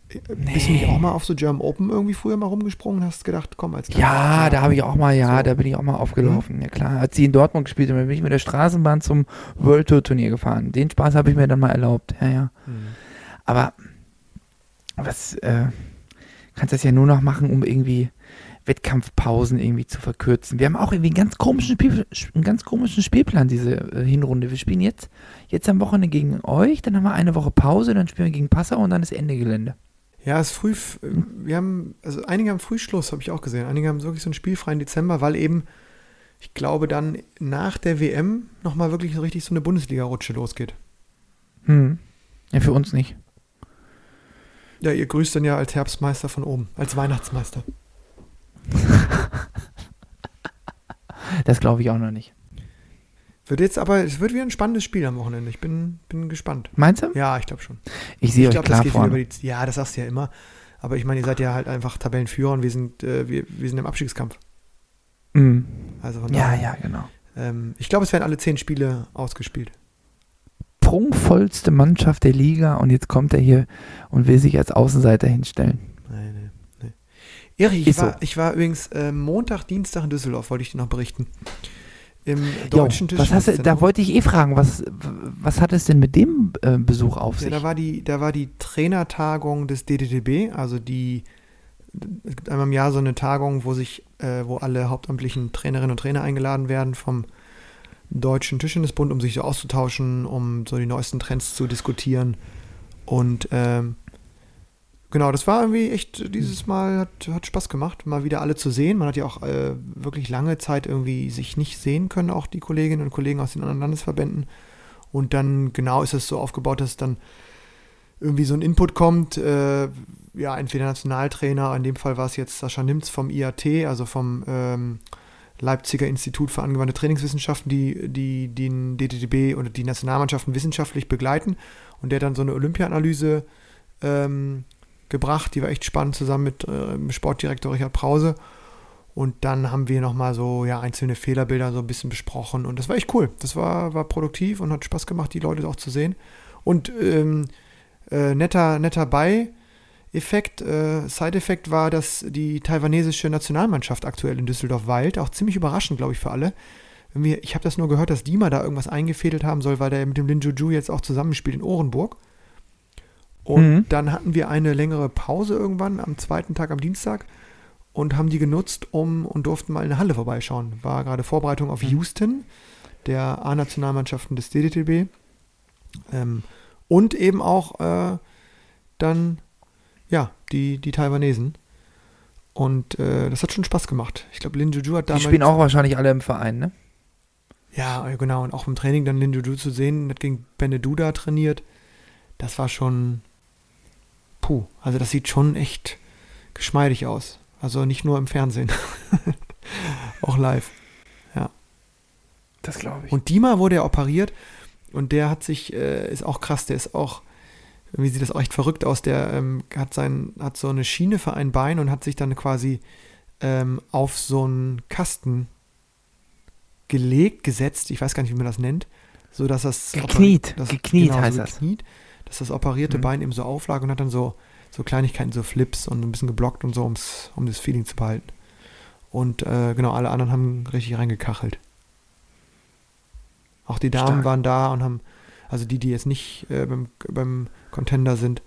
Bist du nicht auch mal auf so German Open irgendwie früher mal rumgesprungen hast gedacht, komm, als Ja, da habe ich auch mal, ja, So. da bin ich auch mal aufgelaufen. Ja klar, als sie in Dortmund gespielt haben, bin ich mit der Straßenbahn zum World Tour Turnier gefahren. Den Spaß habe ich mir dann mal erlaubt. Ja, ja. Mhm. Aber was äh, kannst das ja nur noch machen, um irgendwie Wettkampfpausen irgendwie zu verkürzen. Wir haben auch irgendwie einen ganz komischen, Spiel, einen ganz komischen Spielplan diese äh, Hinrunde. Wir spielen jetzt jetzt am Wochenende gegen euch, dann haben wir eine Woche Pause, dann spielen wir gegen Passau und dann ist Ende Gelände. Ja, es ist früh, wir haben, also einige haben Frühschluss, habe ich auch gesehen. Einige haben wirklich so einen spielfreien Dezember, weil eben, ich glaube, dann nach der WM nochmal wirklich so richtig so eine Bundesliga-Rutsche losgeht. Hm. Ja, für uns nicht. Ja, ihr grüßt dann ja als Herbstmeister von oben, als Weihnachtsmeister. Das glaube ich auch noch nicht. Wird jetzt aber, es wird wieder ein spannendes Spiel am Wochenende. Ich bin, bin gespannt. Meinst du? Ja, ich glaube schon. Ich sehe euch klar das vorne. die, Ja, das sagst du ja immer. Aber ich meine, ihr seid ja halt einfach Tabellenführer und wir sind, äh, wir, wir sind im Abstiegskampf. Mhm. Also von Ja, daher, ja, genau. Ähm, ich glaube, es werden alle zehn Spiele ausgespielt. Prunkvollste Mannschaft der Liga und jetzt kommt er hier und will sich als Außenseiter hinstellen. Nein, nein, nein. Erich, ich war, so. ich war übrigens äh, Montag, Dienstag in Düsseldorf, wollte ich dir noch berichten. Im Jo, deutschen hast du, da wollte ich eh fragen, was, was hat es denn mit dem äh, Besuch auf Ja, sich? da war die, da war die Trainertagung des DDTB, also die, es gibt einmal im Jahr so eine Tagung, wo sich, äh, wo alle hauptamtlichen Trainerinnen und Trainer eingeladen werden vom Deutschen Tischtennisbund, um sich so auszutauschen, um so die neuesten Trends zu diskutieren. Und ähm, genau, das war irgendwie echt, dieses Mal hat, hat Spaß gemacht, mal wieder alle zu sehen. Man hat ja auch äh, wirklich lange Zeit irgendwie sich nicht sehen können, auch die Kolleginnen und Kollegen aus den anderen Landesverbänden. Und dann genau ist es so aufgebaut, dass dann irgendwie so ein Input kommt, äh, ja, entweder Nationaltrainer, in dem Fall war es jetzt Sascha Nimz vom IAT, also vom ähm, Leipziger Institut für angewandte Trainingswissenschaften, die, die den DTTB oder die Nationalmannschaften wissenschaftlich begleiten. Und der dann so eine Olympia-Analyse ähm, gebracht, die war echt spannend, zusammen mit äh, Sportdirektor Richard Brause. Und dann haben wir nochmal so ja, einzelne Fehlerbilder so ein bisschen besprochen. Und das war echt cool. Das war, war produktiv und hat Spaß gemacht, die Leute auch zu sehen. Und ähm, äh, netter, netter Bei-Effekt, äh, Side-Effekt war, dass die taiwanesische Nationalmannschaft aktuell in Düsseldorf weilt. Auch ziemlich überraschend, glaube ich, für alle. Ich habe das nur gehört, dass Dima da irgendwas eingefädelt haben soll, weil der mit dem Lin Juju jetzt auch zusammenspielt in Ohrenburg. Und Mhm. dann hatten wir eine längere Pause irgendwann am zweiten Tag am Dienstag und haben die genutzt, um und durften mal in der Halle vorbeischauen. War gerade Vorbereitung auf Mhm. Houston. der A-Nationalmannschaften des DDTB. Ähm, und eben auch äh, dann, ja, die, die Taiwanesen. Und äh, das hat schon Spaß gemacht. Ich glaube, Lin Juju hat damals. Die spielen auch wahrscheinlich alle im Verein, ne? Ja, genau. Und auch im Training dann Lin Juju zu sehen, hat gegen Beneduda trainiert. Das war schon. Puh, also das sieht schon echt geschmeidig aus. Also nicht nur im Fernsehen. auch live. Ja. Das glaube ich. Und Dima wurde ja operiert und der hat sich, äh, ist auch krass, der ist auch, irgendwie sieht das auch echt verrückt aus, der ähm, hat, sein, hat so eine Schiene für ein Bein und hat sich dann quasi ähm, auf so einen Kasten gelegt, gesetzt, ich weiß gar nicht, wie man das nennt, so dass das gekniet, das, gekniet genau, heißt so gekniet, das. Dass das operierte mhm. Bein eben so auflag und hat dann so so Kleinigkeiten, so Flips und ein bisschen geblockt und so, ums, um das Feeling zu behalten. Und äh, genau, alle anderen haben richtig reingekachelt. Auch die Damen Stark. waren da und haben, also die, die jetzt nicht äh, beim, beim Contender sind.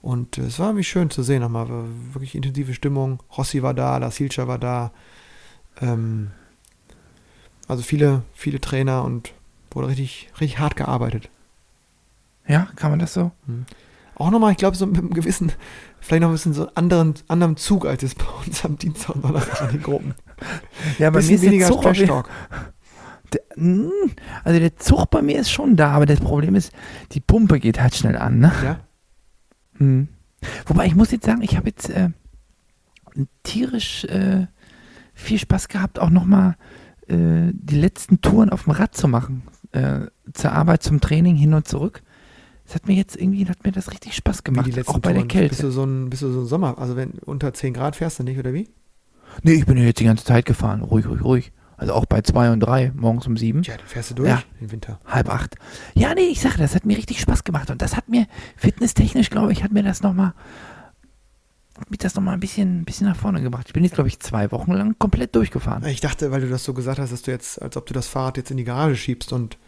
Und äh, es war irgendwie schön zu sehen nochmal. Wirklich intensive Stimmung. Rossi war da, La Silcha war da. Ähm, also viele, viele Trainer und wurde richtig, richtig hart gearbeitet. Ja, kann man das so? Mhm auch nochmal, ich glaube, so mit einem gewissen, vielleicht noch ein bisschen so anderen, anderen Zug als es bei uns am Dienstag und Donnerstag in den Gruppen. Ja, bei mir ist weniger Zug Stock. Hm, also der Zug bei mir ist schon da, aber das Problem ist, die Pumpe geht halt schnell an, ne? Ja. Hm. Wobei ich muss jetzt sagen, ich habe jetzt äh, tierisch äh, viel Spaß gehabt, auch nochmal äh, die letzten Touren auf dem Rad zu machen. Äh, zur Arbeit, zum Training hin und zurück. Das hat mir jetzt irgendwie, hat mir das richtig Spaß gemacht, auch bei Touren. der Kälte. Bist du, so ein, bist du so ein Sommer, also wenn unter 10 Grad fährst du nicht, oder wie? Nee, ich bin ja jetzt die ganze Zeit gefahren, ruhig, ruhig, ruhig. Also auch bei 2 und 3, morgens um 7. Ja, dann fährst du durch ja. im Winter. Halb acht. Ja, nee, ich sage, das hat mir richtig Spaß gemacht. Und das hat mir, fitnesstechnisch, glaube ich, hat mir das nochmal, mich das nochmal ein bisschen, bisschen nach vorne gebracht. Ich bin jetzt, glaube ich, zwei Wochen lang komplett durchgefahren. Ich dachte, weil du das so gesagt hast, dass du jetzt, als ob du das Fahrrad jetzt in die Garage schiebst und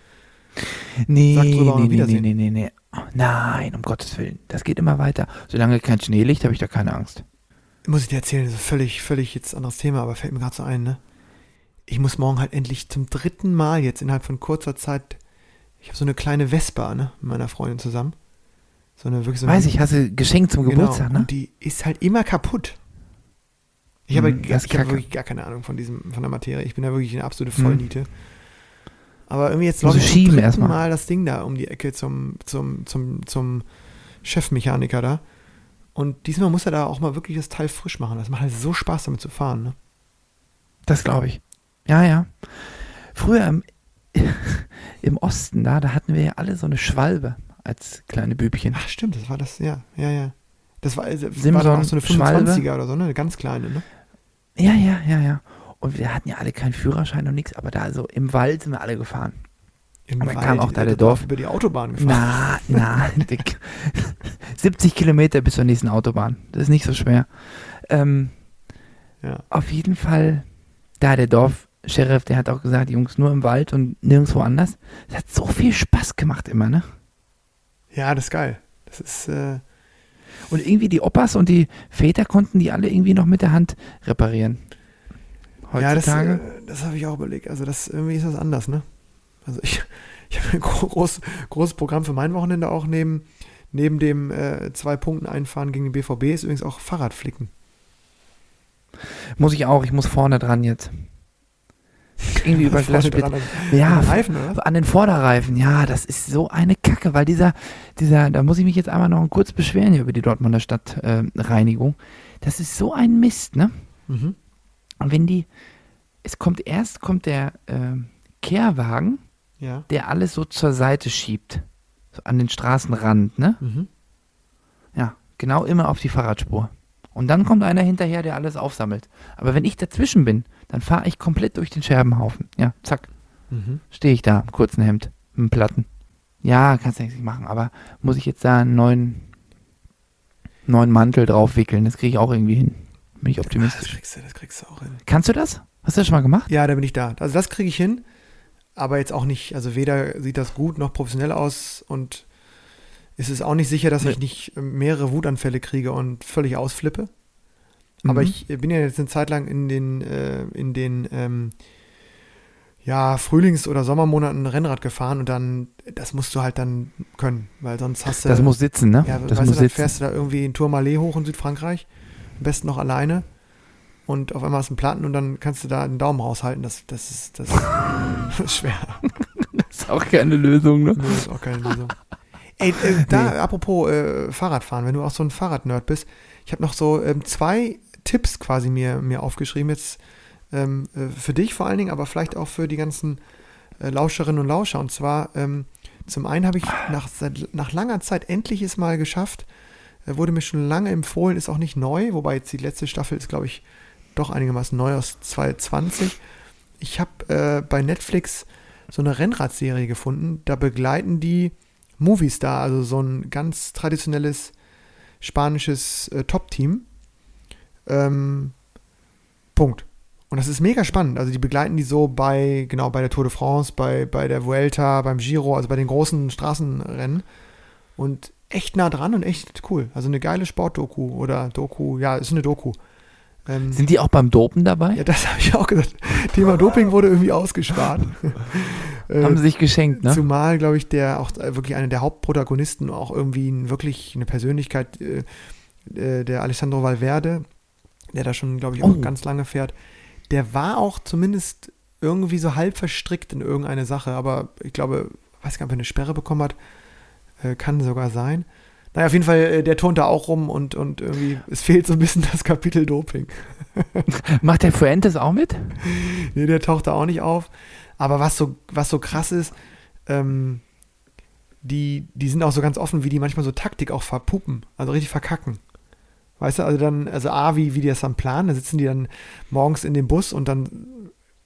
Nee, nee, nee, nee, nee, nee, nee. Nein, um Gottes Willen. Das geht immer weiter. Solange kein Schnee liegt, habe ich da keine Angst. Muss ich dir erzählen, das ist völlig, völlig jetzt anderes Thema, aber fällt mir gerade so ein, ne? Ich muss morgen halt endlich zum dritten Mal jetzt innerhalb von kurzer Zeit. Ich habe so eine kleine Vespa, ne? Mit meiner Freundin zusammen. So eine wirklich so Weiß ich, hast du geschenkt zum genau, Geburtstag, ne? Und die ist halt immer kaputt. Ich habe, hm, ich habe wirklich gar keine Ahnung von diesem, von der Materie. Ich bin da wirklich eine absolute. Vollniete. Hm. Aber irgendwie jetzt ich zum erstmal. Mal das Ding da um die Ecke zum, zum, zum, zum Chefmechaniker da. Und diesmal muss er da auch mal wirklich das Teil frisch machen. Das macht halt so Spaß, damit zu fahren. Ne? Das glaube ich. Ja, ja. Früher im, im Osten, da, da hatten wir ja alle so eine Schwalbe als kleine Bübchen. Ach, stimmt, das war das, ja, ja, ja. Das war, das Simson, war auch so eine 25er Schwalbe. oder so, ne? Eine ganz kleine, ne? Ja, ja, ja, ja. Und wir hatten ja alle keinen Führerschein und nichts, aber da so im Wald sind wir alle gefahren. Im aber Wald, kam auch da der Dorf. Über die Autobahn gefahren. Na, na, 70 Kilometer bis zur nächsten Autobahn. Das ist nicht so schwer. Ähm, ja. Auf jeden Fall, da der Dorfsheriff, der hat auch gesagt, Jungs, nur im Wald und nirgendwo anders. Es hat so viel Spaß gemacht immer, ne? Ja, das ist geil. Das ist. Äh und irgendwie die Opas und die Väter konnten die alle irgendwie noch mit der Hand reparieren heutzutage? Ja, das, äh, das habe ich auch überlegt. Also das irgendwie ist das anders, ne? Also ich, ich habe ein groß, großes Programm für mein Wochenende auch neben, neben dem äh, zwei Punkten einfahren gegen den BVB ist übrigens auch Fahrradflicken. Muss ich auch, ich muss vorne dran jetzt. Irgendwie über. Also ja, an den, Reifen, oder? an den Vorderreifen. Ja, das ist so eine Kacke, weil dieser, dieser, da muss ich mich jetzt einmal noch kurz beschweren hier über die Dortmunder Stadtreinigung. Äh, das ist so ein Mist, ne? Mhm. Und wenn die, es kommt erst, kommt der äh, Kehrwagen, ja. der alles so zur Seite schiebt. So an den Straßenrand, ne? Mhm. Ja, genau immer auf die Fahrradspur. Und dann kommt einer hinterher, der alles aufsammelt. Aber wenn ich dazwischen bin, dann fahre ich komplett durch den Scherbenhaufen. Ja, zack. Mhm. Stehe ich da im kurzen Hemd, mit dem Platten. Ja, kannst du nichts machen, aber muss ich jetzt da einen neuen, neuen Mantel drauf wickeln? Das kriege ich auch irgendwie hin. Bin ich optimistisch. Das kriegst, du, das kriegst du auch hin. Kannst du das? Hast du das schon mal gemacht? Ja, da bin ich da. Also das kriege ich hin, aber jetzt auch nicht, also weder sieht das gut noch professionell aus und ist es auch nicht sicher, dass nee. ich nicht mehrere Wutanfälle kriege und völlig ausflippe. Aber mhm. ich bin ja jetzt eine Zeit lang in den, äh, in den, ähm, ja, Frühlings- oder Sommermonaten Rennrad gefahren und dann, das musst du halt dann können, weil sonst hast du. Das muss sitzen, ne? Ja, das weißt muss du, dann sitzen. fährst du da irgendwie in Tourmalet hoch in Südfrankreich, am besten noch alleine und auf einmal hast du einen Platten und dann kannst du da den Daumen raushalten. Das, das, ist, das, das ist schwer. Das ist auch keine Lösung, ne? Nee, ist auch keine Lösung. Ey, äh, da, apropos äh, Fahrradfahren, wenn du auch so ein Fahrradnerd bist, ich habe noch so ähm, zwei Tipps quasi mir, mir aufgeschrieben, jetzt ähm, äh, für dich vor allen Dingen, aber vielleicht auch für die ganzen äh, Lauscherinnen und Lauscher. Und zwar, ähm, zum einen habe ich nach, seit, nach langer Zeit endlich es mal geschafft, wurde mir schon lange empfohlen, ist auch nicht neu, wobei jetzt die letzte Staffel ist, glaube ich, doch einigermaßen neu aus 2020. Ich habe äh, bei Netflix so eine Rennradserie gefunden, da begleiten die Movistar, also so ein ganz traditionelles spanisches äh, Top-Team. Ähm, Punkt. Und das ist mega spannend. Also die begleiten die so bei, genau, bei der Tour de France, bei, bei der Vuelta, beim Giro, also bei den großen Straßenrennen. Und echt nah dran und echt cool. Also eine geile Sportdoku oder Doku, ja, ist eine Doku. Ähm, Sind die auch beim Dopen dabei? ja, das habe ich auch gesagt. Thema Doping wurde irgendwie ausgespart. Haben sie sich geschenkt, ne? Zumal, glaube ich, der auch äh, wirklich einer der Hauptprotagonisten, auch irgendwie ein, wirklich eine Persönlichkeit, äh, äh, der Alessandro Valverde, der da schon, glaube ich, auch Oh. ganz lange fährt, der war auch zumindest irgendwie so halb verstrickt in irgendeine Sache, aber ich glaube, weiß gar nicht, ob er eine Sperre bekommen hat, äh, kann sogar sein. Naja, auf jeden Fall, äh, der turnt da auch rum und, und irgendwie, es fehlt so ein bisschen das Kapitel Doping. Macht der Fuentes auch mit? Nee, der taucht da auch nicht auf. Aber was so, was so krass ist, ähm, die, die sind auch so ganz offen, wie die manchmal so Taktik auch verpuppen, also richtig verkacken. Weißt du, also dann, also A, wie, wie die das dann planen, da sitzen die dann morgens in dem Bus und dann,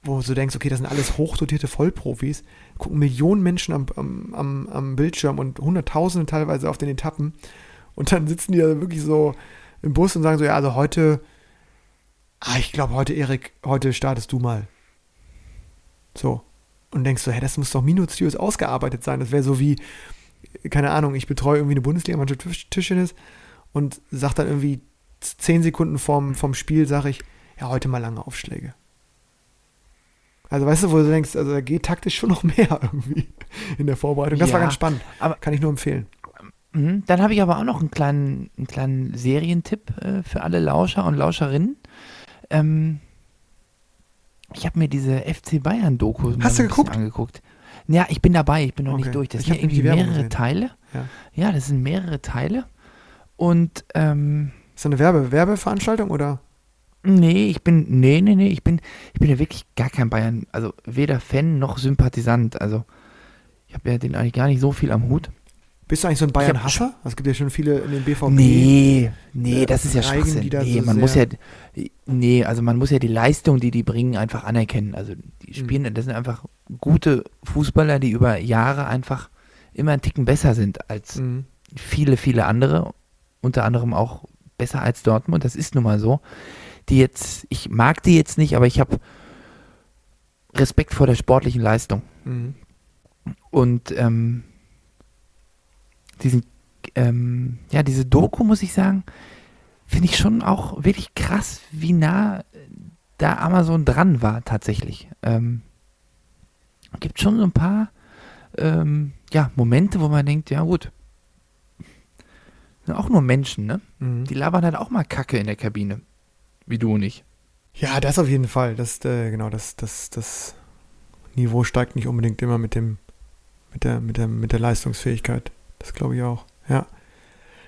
wo du denkst, okay, das sind alles hochdotierte Vollprofis, gucken Millionen Menschen am, am, am, am Bildschirm und Hunderttausende teilweise auf den Etappen und dann sitzen die da wirklich so im Bus und sagen so, ja, also heute, ah, ich glaube heute, Erik, heute startest du mal. So. Und denkst du, hä, das muss doch minutiös ausgearbeitet sein. Das wäre so wie, keine Ahnung, ich betreue irgendwie eine Bundesliga-Mannschaft Tisch- Tischtennis und sag dann irgendwie zehn Sekunden vorm, vom Spiel, sage ich, ja, heute mal lange Aufschläge. Also weißt du, wo du denkst, also da geht taktisch schon noch mehr irgendwie in der Vorbereitung. Das war Ja, ganz spannend. aber- Kann ich nur empfehlen. Mhm. Dann habe ich aber auch noch einen kleinen, einen kleinen Serientipp äh, für alle Lauscher und Lauscherinnen. Ähm, ich habe mir diese FC Bayern-Doku mal Hast du geguckt? angeguckt. Ja, ich bin dabei, ich bin noch Okay. nicht durch. Das Ich sind irgendwie mehrere gesehen. Teile. Ja. Ja, das sind mehrere Teile. Und ähm, Ist das eine Werbe Werbeveranstaltung oder? Nee, ich bin, nee, nee, nee, ich bin, ich bin ja wirklich gar kein Bayern, also weder Fan noch Sympathisant. Also ich habe ja den eigentlich gar nicht so viel am Hut. Bist du eigentlich so ein Bayern-Hasser? Also Es gibt ja schon viele in den BVB. Nee, nee, äh, das ist ja Reigen, Schwachsinn. Nee, so man muss ja, nee, also man muss ja die Leistung, die die bringen, einfach anerkennen. Also Mhm. die spielen, das sind einfach gute Fußballer, die über Jahre einfach immer einen Ticken besser sind als Mhm. viele, viele andere. Unter anderem auch besser als Dortmund. Das ist nun mal so. Die jetzt, ich mag die jetzt nicht, aber ich habe Respekt vor der sportlichen Leistung. Mhm. Und ähm, diesen, ähm, ja, diese Doku, muss ich sagen, finde ich schon auch wirklich krass, wie nah äh, da Amazon dran war, tatsächlich. Ähm, gibt schon so ein paar ähm, ja, Momente, wo man denkt, ja gut, sind auch nur Menschen, ne? Mhm. Die labern halt auch mal Kacke in der Kabine. Wie du und ich. Ja, das auf jeden Fall. Das, äh, genau, das, das, das Niveau steigt nicht unbedingt immer mit dem, mit der, mit der, mit der Leistungsfähigkeit. Das glaube ich auch. Ja.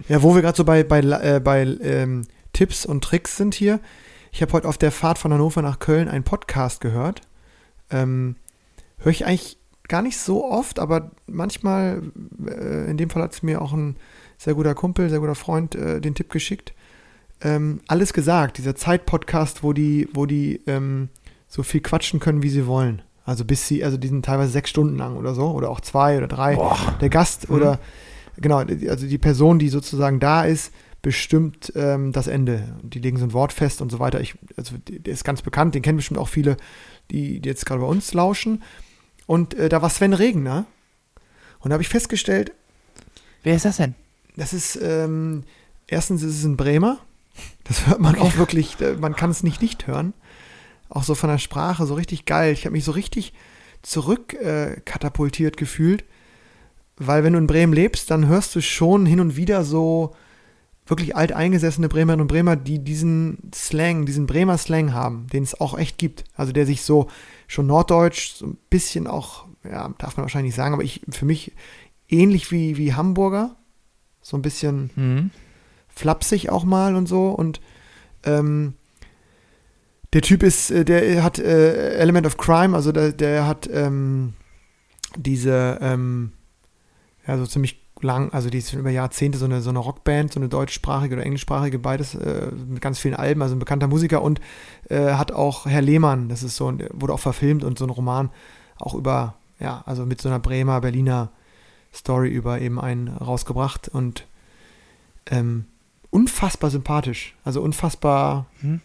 Ja, wo wir gerade so bei, bei, äh, bei ähm, Tipps und Tricks sind hier. Ich habe heute auf der Fahrt von Hannover nach Köln einen Podcast gehört. Ähm, Höre ich eigentlich gar nicht so oft, aber manchmal, äh, in dem Fall hat es mir auch ein sehr guter Kumpel, sehr guter Freund äh, den Tipp geschickt ähm, alles gesagt, dieser Zeit-Podcast, wo die, wo die ähm, so viel quatschen können, wie sie wollen. Also bis sie, also die sind teilweise sechs Stunden lang oder so, oder auch zwei oder drei. Der Gast Mhm. oder genau, also die Person, die sozusagen da ist, bestimmt ähm, das Ende. Die legen so ein Wort fest und so weiter. Ich, also der ist ganz bekannt, den kennen bestimmt auch viele, die, die jetzt gerade bei uns lauschen. Und äh, da war Sven Regner. Und da habe ich festgestellt, Wer ist das denn? das ist, ähm, erstens ist es ein Bremer. Das hört man auch wirklich, äh, man kann es nicht nicht hören. Auch so von der Sprache, so richtig geil. Ich habe mich so richtig zurück äh, katapultiert gefühlt, weil wenn du in Bremen lebst, dann hörst du schon hin und wieder so wirklich alteingesessene Bremerinnen und Bremer, die diesen Slang, diesen Bremer Slang haben, den es auch echt gibt. Also der sich so schon norddeutsch, so ein bisschen auch, ja, darf man wahrscheinlich nicht sagen, aber ich, für mich ähnlich wie, wie Hamburger, so ein bisschen mhm. Flapsig auch mal und so und ähm, der Typ ist, äh, der hat äh, Element of Crime, also der, der hat ähm, diese, ähm, ja, so ziemlich lang, also die ist über Jahrzehnte so eine, so eine Rockband, so eine deutschsprachige oder englischsprachige, beides äh, mit ganz vielen Alben, also ein bekannter Musiker und äh, hat auch Herr Lehmann, das ist so, wurde auch verfilmt und so ein Roman auch über, ja, also mit so einer Bremer, Berliner Story über eben einen rausgebracht und ähm, unfassbar sympathisch, also unfassbar hm?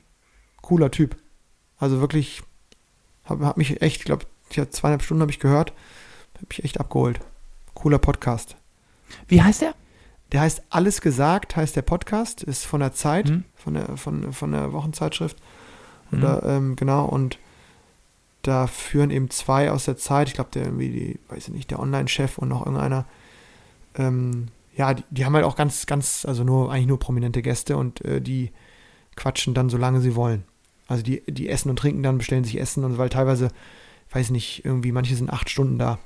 cooler Typ. Also wirklich, habe hab mich echt, ich glaube, zweieinhalb Stunden habe ich gehört, habe mich echt abgeholt. Cooler Podcast. Wie heißt der? Der heißt Alles gesagt, heißt der Podcast, ist von der Zeit, mhm. von, der, von, von der Wochenzeitschrift. Mhm. Oder, ähm, genau, und da führen eben zwei aus der Zeit, ich glaube, der irgendwie, die, weiß ich nicht, der Online-Chef und noch irgendeiner, ähm, ja, die, die, haben halt auch ganz, ganz, also nur, eigentlich nur prominente Gäste und äh, die quatschen dann, solange sie wollen. Also die, die essen und trinken dann, bestellen sich Essen und weil teilweise, weiß nicht, irgendwie, manche sind acht Stunden da.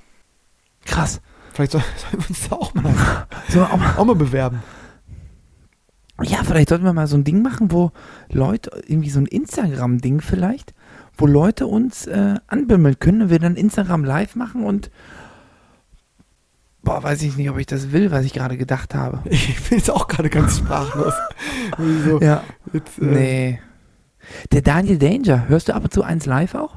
Krass. Vielleicht sollen wir uns da auch mal, so, auch, mal, auch mal bewerben. Ja, vielleicht sollten wir mal so ein Ding machen, wo Leute, irgendwie so ein Instagram-Ding vielleicht, wo Leute uns äh, anbimmeln können und wir dann Instagram live machen und boah, weiß ich nicht, ob ich das will, was ich gerade gedacht habe. Ich bin jetzt auch gerade ganz sprachlos. so, ja. Jetzt, äh, nee. Der Daniel Danger, hörst du ab und zu eins live auch?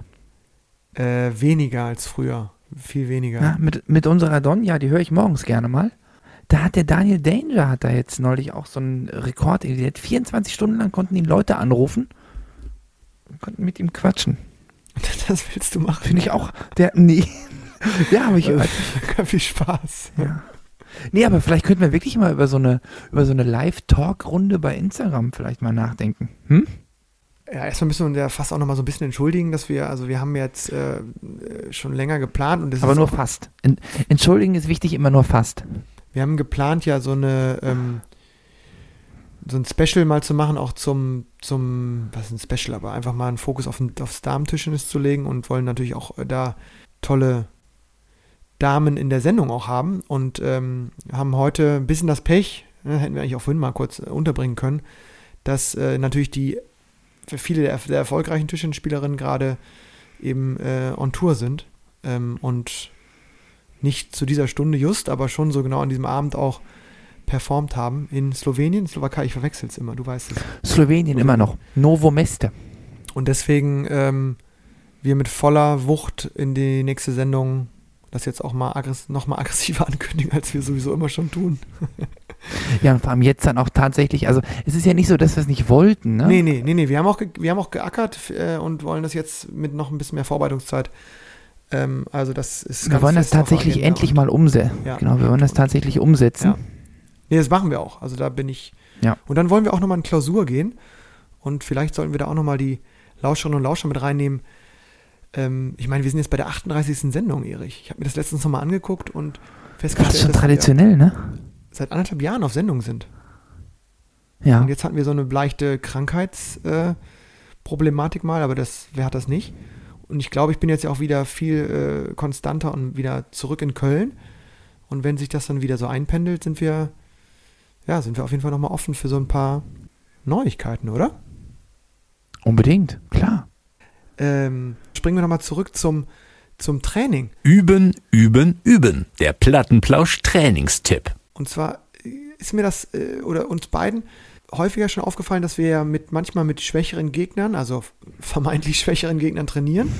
Äh, weniger als früher viel weniger. Ja, mit, mit unserer Donja, die höre ich morgens gerne mal. Da hat der Daniel Danger, hat da jetzt neulich auch so einen Rekord. Der hat 24 Stunden lang konnten ihn Leute anrufen und konnten mit ihm quatschen. Das willst du machen? Finde ich auch. Der, nee. Ja, aber ich. Also, viel Spaß. Ja. Nee, aber vielleicht könnten wir wirklich mal über so eine, über so eine Live-Talk-Runde bei Instagram vielleicht mal nachdenken. Hm? Ja, erstmal müssen wir ja fast auch nochmal so ein bisschen entschuldigen, dass wir, also wir haben jetzt äh, schon länger geplant und Aber nur fast. Entschuldigen ist wichtig, immer nur fast. Wir haben geplant, ja so eine ähm, so ein Special mal zu machen, auch zum, zum, was ist ein Special, aber einfach mal einen Fokus auf, aufs Damentischtennis zu legen und wollen natürlich auch äh, da tolle Damen in der Sendung auch haben und ähm, haben heute ein bisschen das Pech, ne, hätten wir eigentlich auch vorhin mal kurz äh, unterbringen können, dass äh, natürlich die für viele der, der erfolgreichen Tischtennisspielerinnen gerade eben äh, on Tour sind ähm, und nicht zu dieser Stunde just, aber schon so genau an diesem Abend auch performt haben in Slowenien, Slowakei, ich verwechsel es immer, du weißt es. Slowenien immer noch, Novo Meste. Und deswegen ähm, wir mit voller Wucht in die nächste Sendung das jetzt auch mal aggress noch mal aggressiver ankündigen, als wir sowieso immer schon tun. Ja, und vor allem jetzt dann auch tatsächlich, also es ist ja nicht so, dass wir es nicht wollten, ne? Nee, nee, nee, nee. Wir haben auch, wir haben auch geackert äh, und wollen das jetzt mit noch ein bisschen mehr Vorbereitungszeit. Ähm, also das ist Wir wollen das tatsächlich endlich mal umsetzen. Ja. Genau, wir wollen das tatsächlich umsetzen. Ja. Nee, das machen wir auch. Also da bin ich. Ja. Und dann wollen wir auch nochmal in Klausur gehen. Und vielleicht sollten wir da auch nochmal die Lauscherinnen und Lauscher mit reinnehmen. Ähm, ich meine, wir sind jetzt bei der 38. Sendung, Erich. Ich habe mir das letztens nochmal angeguckt und festgestellt, das ist schon traditionell, ne? seit anderthalb Jahren auf Sendung sind. Ja. Und jetzt hatten wir so eine leichte Krankheitsproblematik äh, mal, aber das, wer hat das nicht? Und ich glaube, ich bin jetzt ja auch wieder viel äh, konstanter und wieder zurück in Köln. Und wenn sich das dann wieder so einpendelt, sind wir, ja, sind wir auf jeden Fall nochmal offen für so ein paar Neuigkeiten, oder? Unbedingt, klar. Ähm, springen wir nochmal zurück zum, zum Training. Üben, üben, üben. Der Plattenplausch-Trainingstipp. Und zwar ist mir das äh, oder uns beiden häufiger schon aufgefallen, dass wir ja mit manchmal mit schwächeren Gegnern, also vermeintlich schwächeren Gegnern trainieren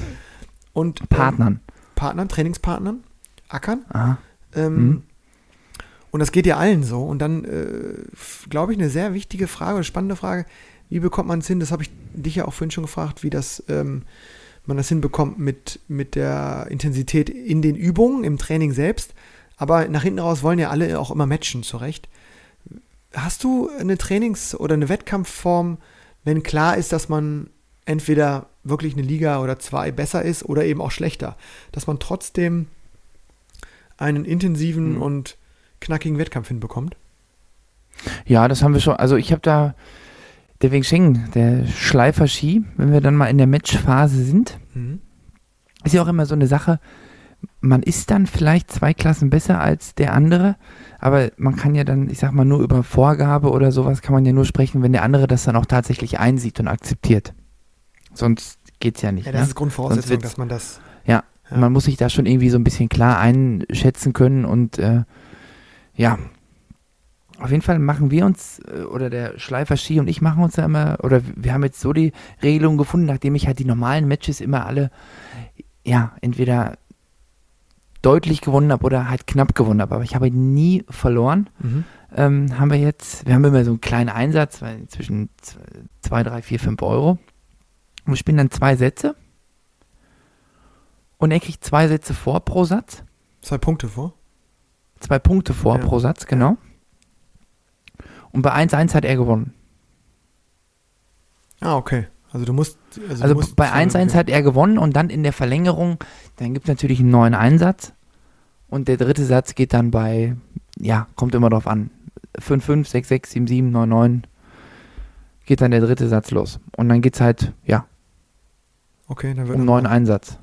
und ähm, Partnern, ähm, Partnern, Trainingspartnern, ackern. Ähm, mhm. Und das geht ja allen so. Und dann äh, glaube ich eine sehr wichtige Frage oder spannende Frage: Wie bekommt man es hin? Das habe ich dich ja auch vorhin schon gefragt, wie das ähm, man das hinbekommt mit mit der Intensität in den Übungen im Training selbst aber nach hinten raus wollen ja alle auch immer matchen, zu Recht. Hast du eine Trainings- oder eine Wettkampfform, wenn klar ist, dass man entweder wirklich eine Liga oder zwei besser ist oder eben auch schlechter. Dass man trotzdem einen intensiven Mhm. und knackigen Wettkampf hinbekommt. Ja, das haben wir schon. Also ich habe da der Wing Cheng, der Schleifer Ski, wenn wir dann mal in der Matchphase sind, Mhm. ist ja auch immer so eine Sache. Man ist dann vielleicht zwei Klassen besser als der andere, aber man kann ja dann, ich sag mal, nur über Vorgabe oder sowas kann man ja nur sprechen, wenn der andere das dann auch tatsächlich einsieht und akzeptiert. Sonst geht's ja nicht. Ja, das ne? ist Grundvoraussetzung, dass man das. Ja, Ja. man muss sich da schon irgendwie so ein bisschen klar einschätzen können und äh, ja, auf jeden Fall machen wir uns, äh, oder der Schleifer Ski und ich machen uns da immer, oder wir haben jetzt so die Regelung gefunden, nachdem ich halt die normalen Matches immer alle, ja, entweder deutlich gewonnen habe oder halt knapp gewonnen habe, aber ich habe nie verloren, Mhm. ähm, haben wir jetzt, wir haben immer so einen kleinen Einsatz, zwischen 2, 3, 4, 5 Euro. Und wir spielen dann zwei Sätze. Und er kriegt zwei Sätze vor pro Satz. Zwei Punkte vor. Zwei Punkte vor Ja. pro Satz, genau. Und bei 1-1 hat er gewonnen. Ah, okay. Also du musst. Also, Also du musst bei zwei- 1-1 hat er gewonnen und dann in der Verlängerung, dann gibt es natürlich einen neuen Einsatz. Und der dritte Satz geht dann bei, ja, kommt immer drauf an. 5-5, 6-6, 7-7, 9-9 geht dann der dritte Satz los. Und dann geht es halt, ja, Okay, dann wird um neuen Einsatz.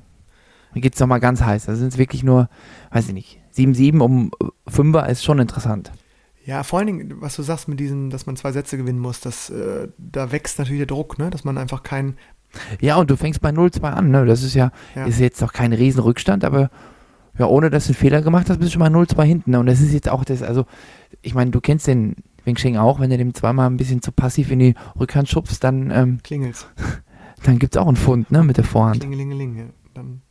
Dann geht es nochmal ganz heiß. Da sind es wirklich nur, weiß ich nicht, 7-7 um 5er ist schon interessant. Ja, vor allen Dingen, was du sagst mit diesen, dass man zwei Sätze gewinnen muss, das, äh, da wächst natürlich der Druck, ne? Dass man einfach kein. Ja, und du fängst bei 0-2 an, ne? Das ist ja, Ja. ist jetzt noch kein Riesenrückstand, aber ja, ohne dass du einen Fehler gemacht hast, bist du schon mal 0-2 hinten. Ne? Und das ist jetzt auch das, also, ich meine, du kennst den Wing Cheng auch, wenn du dem zweimal ein bisschen zu passiv in die Rückhand schubst, dann, ähm, Klingels. dann gibt es auch einen Fund, ne, mit der Vorhand. Klingelingeling. Ja. Dann,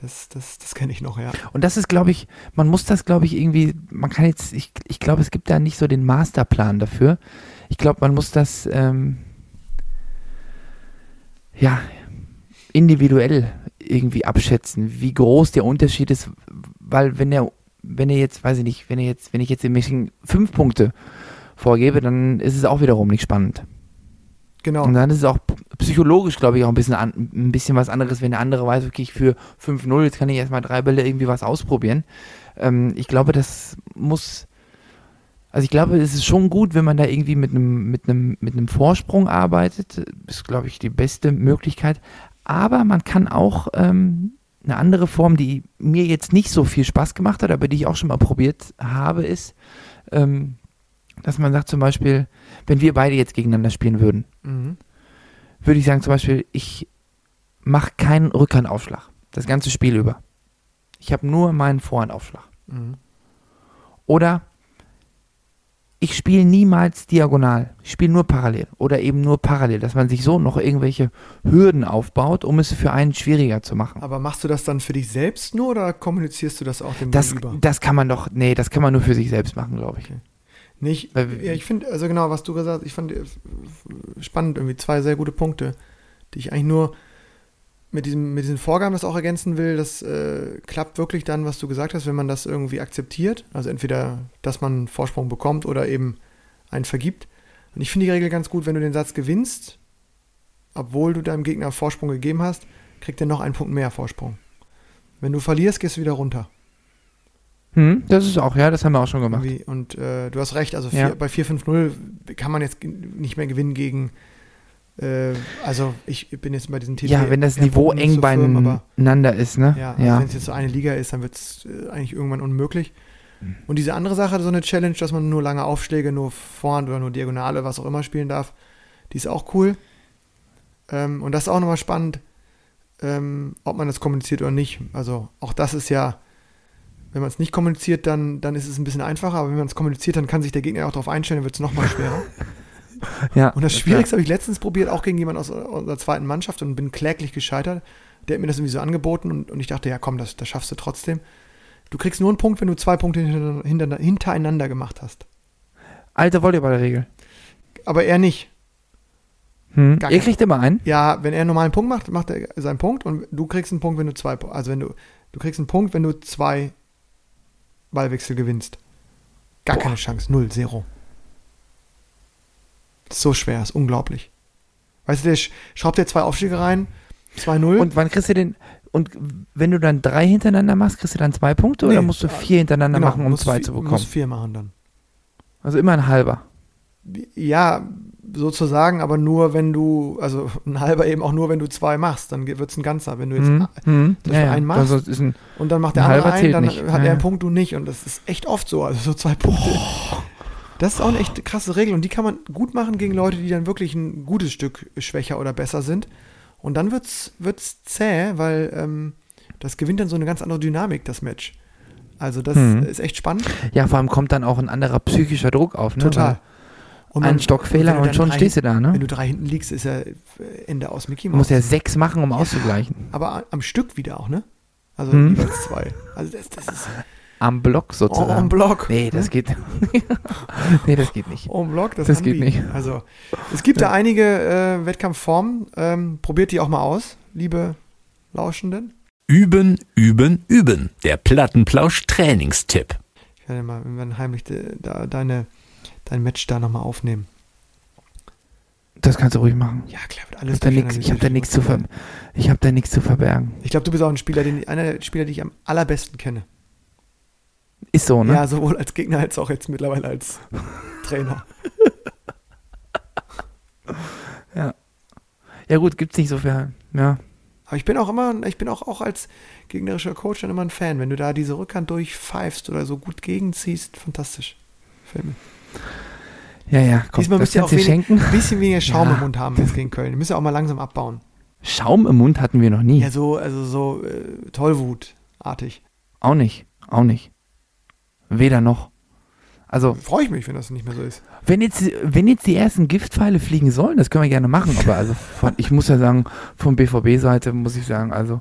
das das, das kenne ich noch, ja. Und das ist, glaube ich, man muss das, glaube ich, irgendwie, man kann jetzt, ich, ich glaube, es gibt da nicht so den Masterplan dafür. Ich glaube, man muss das, ähm, ja, individuell irgendwie abschätzen, wie groß der Unterschied ist, weil wenn er, wenn er jetzt, weiß ich nicht, wenn er jetzt, wenn ich jetzt im Machine fünf Punkte vorgebe, dann ist es auch wiederum nicht spannend. Genau. Und dann ist es auch psychologisch, glaube ich, auch ein bisschen, an, ein bisschen was anderes, wenn der andere weiß, okay, ich für 5-0, jetzt kann ich erstmal drei Bälle irgendwie was ausprobieren. Ähm, ich glaube, das muss, also ich glaube, es ist schon gut, wenn man da irgendwie mit einem, mit einem, mit einem Vorsprung arbeitet. Ist, glaube ich, die beste Möglichkeit. Aber man kann auch ähm, eine andere Form, die mir jetzt nicht so viel Spaß gemacht hat, aber die ich auch schon mal probiert habe, ist, ähm, dass man sagt zum Beispiel, wenn wir beide jetzt gegeneinander spielen würden, Mhm. Würde ich sagen, zum Beispiel, ich mache keinen Rückhandaufschlag. Das ganze Spiel über. Ich habe nur meinen Vorhandaufschlag. Mhm. Oder ich spiele niemals diagonal. Ich spiele nur parallel. Oder eben nur parallel, dass man sich so noch irgendwelche Hürden aufbaut, um es für einen schwieriger zu machen. Aber machst du das dann für dich selbst nur oder kommunizierst du das auch dem Das, Gegenüber? das kann man doch, nee, das kann man nur für sich selbst machen, glaube ich. Nicht, ja, ich finde, also genau, was du gesagt hast, ich fand äh, spannend, irgendwie zwei sehr gute Punkte, die ich eigentlich nur mit, diesem, mit diesen Vorgaben das auch ergänzen will. Das äh, klappt wirklich dann, was du gesagt hast, wenn man das irgendwie akzeptiert. Also entweder, dass man einen Vorsprung bekommt oder eben einen vergibt. Und ich finde die Regel ganz gut, wenn du den Satz gewinnst, obwohl du deinem Gegner Vorsprung gegeben hast, kriegt er noch einen Punkt mehr Vorsprung. Wenn du verlierst, gehst du wieder runter. Hm, das ist auch, ja, das haben wir auch schon gemacht. Irgendwie. Und äh, du hast recht, also Ja. vier, bei 4-5-0 kann man jetzt nicht mehr gewinnen gegen. Äh, also ich bin jetzt bei diesen Titel. Ja, wenn das ja, Niveau eng so firm, aber beieinander ist, ne? ja, also ja. wenn es jetzt so eine Liga ist, dann wird es äh, eigentlich irgendwann unmöglich. Und diese andere Sache, so eine Challenge, dass man nur lange Aufschläge, nur Vorhand oder nur Diagonale, was auch immer spielen darf, die ist auch cool. Ähm, und das ist auch nochmal spannend, ähm, ob man das kommuniziert oder nicht. Also auch das ist ja, wenn man es nicht kommuniziert, dann, dann ist es ein bisschen einfacher, aber wenn man es kommuniziert, dann kann sich der Gegner auch darauf einstellen, dann wird es nochmal schwerer. ja. Und das Schwierigste habe ich letztens probiert, auch gegen jemanden aus unserer zweiten Mannschaft und bin kläglich gescheitert. Der hat mir das irgendwie so angeboten und, und ich dachte, ja komm, das, das schaffst du trotzdem. Du kriegst nur einen Punkt, wenn du zwei Punkte hintereinander, gemacht hast. Alte Volleyballregel. Aber er nicht. Hm. Ihr kriegt immer einen. Ja, wenn er einen normalen Punkt macht, macht er seinen Punkt und du kriegst einen Punkt, wenn du zwei, also wenn du, du kriegst einen Punkt, wenn du zwei Ballwechsel gewinnst. Gar Boah. keine Chance, null, zero. Ist so schwer, ist unglaublich. Weißt du, der sch- schraubt dir zwei Aufstiege rein, 2-0. Und wann kriegst du den? Und wenn du dann drei hintereinander machst, kriegst du dann zwei Punkte Nee, oder musst du vier hintereinander Genau, machen, um musst zwei vi- zu Musst bekommen? vier machen dann. Also immer ein halber. Ja, sozusagen, aber nur wenn du, also ein halber eben auch nur, wenn du zwei machst, dann wird es ein ganzer. Wenn du jetzt Mhm. Mhm. du einen machst, Also es ist ein, und dann macht ein der andere halber einen, dann nicht. hat Ja, er ja. einen Punkt, du nicht. Und das ist echt oft so, also so zwei Punkte. Das ist auch eine echt krasse Regel und die kann man gut machen gegen Leute, die dann wirklich ein gutes Stück schwächer oder besser sind. Und dann wird's, wird's zäh, weil ähm, das gewinnt dann so eine ganz andere Dynamik, das Match. Also das Mhm. ist echt spannend. ja, vor allem kommt dann auch ein anderer psychischer Druck auf. Ne? Total. Und Weil Ein man- Stockfehler wenn du und schon drei- stehst du da, Wenn ne? du drei hinten liegst, ist ja Ende aus Mickey Du Mouse. musst ja sechs machen, um auszugleichen. Aber am Stück wieder auch, ne? Also Mhm. jeweils zwei. Also das, das ist Am Block en sozusagen. bloc. Nee, das geht. nee, das geht nicht. En bloc, das, Das geht nicht. Also es gibt da einige äh, Wettkampfformen. Ähm, probiert die auch mal aus, liebe Lauschenden. Üben, üben, üben. Der Plattenplausch-Trainingstipp. Ich werde mal irgendwann heimlich de, da, deine, dein Match da nochmal aufnehmen. Das kannst du ruhig machen. Ja, klar, wird Ich alles habe da nichts. Ich habe da nichts zu ver. Ich habe da nichts zu verbergen. Ich glaube, du bist auch ein Spieler, den, einer der Spieler, die ich am allerbesten kenne. Ist so, ne? Ja, sowohl als Gegner als auch jetzt mittlerweile als Trainer. Ja gut, gibt's nicht so viel. Ja. Aber ich bin auch immer, ich bin auch, auch als gegnerischer Coach dann immer ein Fan. Wenn du da diese Rückhand durchpfeifst oder so gut gegenziehst, fantastisch. Mir. Ja, ja, komm, Diesmal müsst ihr auch wenig, ein bisschen weniger Schaum Ja. im Mund haben jetzt gegen Köln. Ihr müsst ja auch mal langsam abbauen. Schaum im Mund hatten wir noch nie. Ja, so, also so äh, Tollwutartig. Auch nicht. Auch nicht. Weder noch. Also, Freue ich mich, wenn das nicht mehr so ist. wenn jetzt, wenn jetzt die ersten Giftpfeile fliegen sollen, das können wir gerne machen. Aber also, von, ich muss ja sagen, von BVB-Seite muss ich sagen, also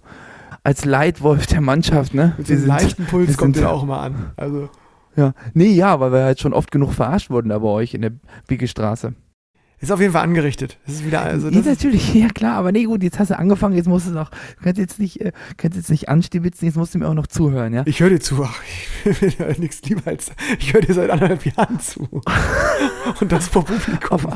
als Leitwolf der Mannschaft, ne? Mit sind- leichten Puls kommt der auch immer an. Also, Ja, nee, ja, weil wir halt schon oft genug verarscht wurden da bei euch in der Bickelstraße. ist auf jeden Fall angerichtet. Das ist wieder, also ja, das ist, natürlich, ja klar, aber nee, gut, jetzt hast du angefangen, jetzt musst du es auch, du kannst jetzt nicht, äh, kannst jetzt nicht anstibitzen, jetzt musst du mir auch noch zuhören, ja? ich höre dir zu. Ach, ich will ja nichts lieber als, ich höre dir seit anderthalb Jahren zu. Und das vor Publikum. Auf,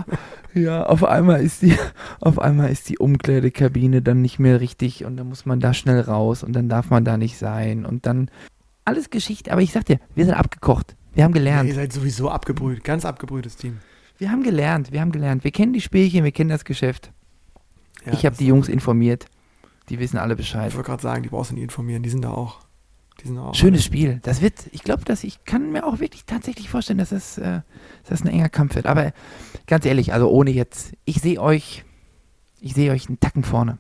ja, auf einmal ist die, auf einmal ist die Umkleidekabine dann nicht mehr richtig und dann muss man da schnell raus und dann darf man da nicht sein und dann alles Geschichte, aber ich sag dir, wir sind abgekocht. Wir haben Ja, gelernt. ihr seid sowieso abgebrüht. Ganz abgebrühtes Team. Wir haben gelernt, wir haben gelernt. Wir kennen die Spielchen, wir kennen das Geschäft. Ja, ich habe die Jungs informiert. Die wissen alle Ich Bescheid. wollte gerade sagen, die brauchst du nicht informieren. Die sind da auch. Die sind da auch. Schönes Spiel. Das wird, ich glaube, dass ich kann mir auch wirklich tatsächlich vorstellen, dass das, äh, dass das ein enger Kampf wird. Aber ganz ehrlich, also ohne jetzt, ich sehe euch, ich sehe euch einen Tacken vorne.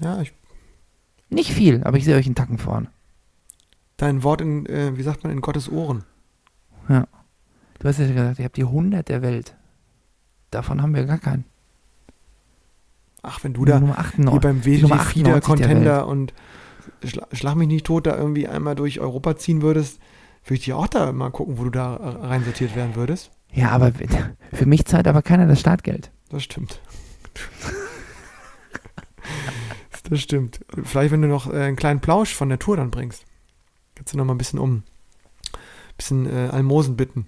Ja, ich, Nicht viel, aber ich sehe euch einen Tacken vorne. Dein Wort in, äh, wie sagt man, in Gottes Ohren. Du hast ja gesagt, ihr habt die 100 der Welt. Davon haben wir gar keinen. Ach, wenn du da Nummer hier 98. beim Nummer WG 98 Fieder der Contender und schla schlag mich nicht tot da irgendwie einmal durch Europa ziehen würdest, würde ich dir auch da mal gucken, wo du da äh, reinsortiert werden würdest. Ja, aber für mich zahlt aber keiner das Startgeld. Das stimmt. das stimmt. Vielleicht, wenn du noch äh, einen kleinen Plausch von der Tour dann bringst, kannst du noch mal ein bisschen um, bisschen äh, Almosen bitten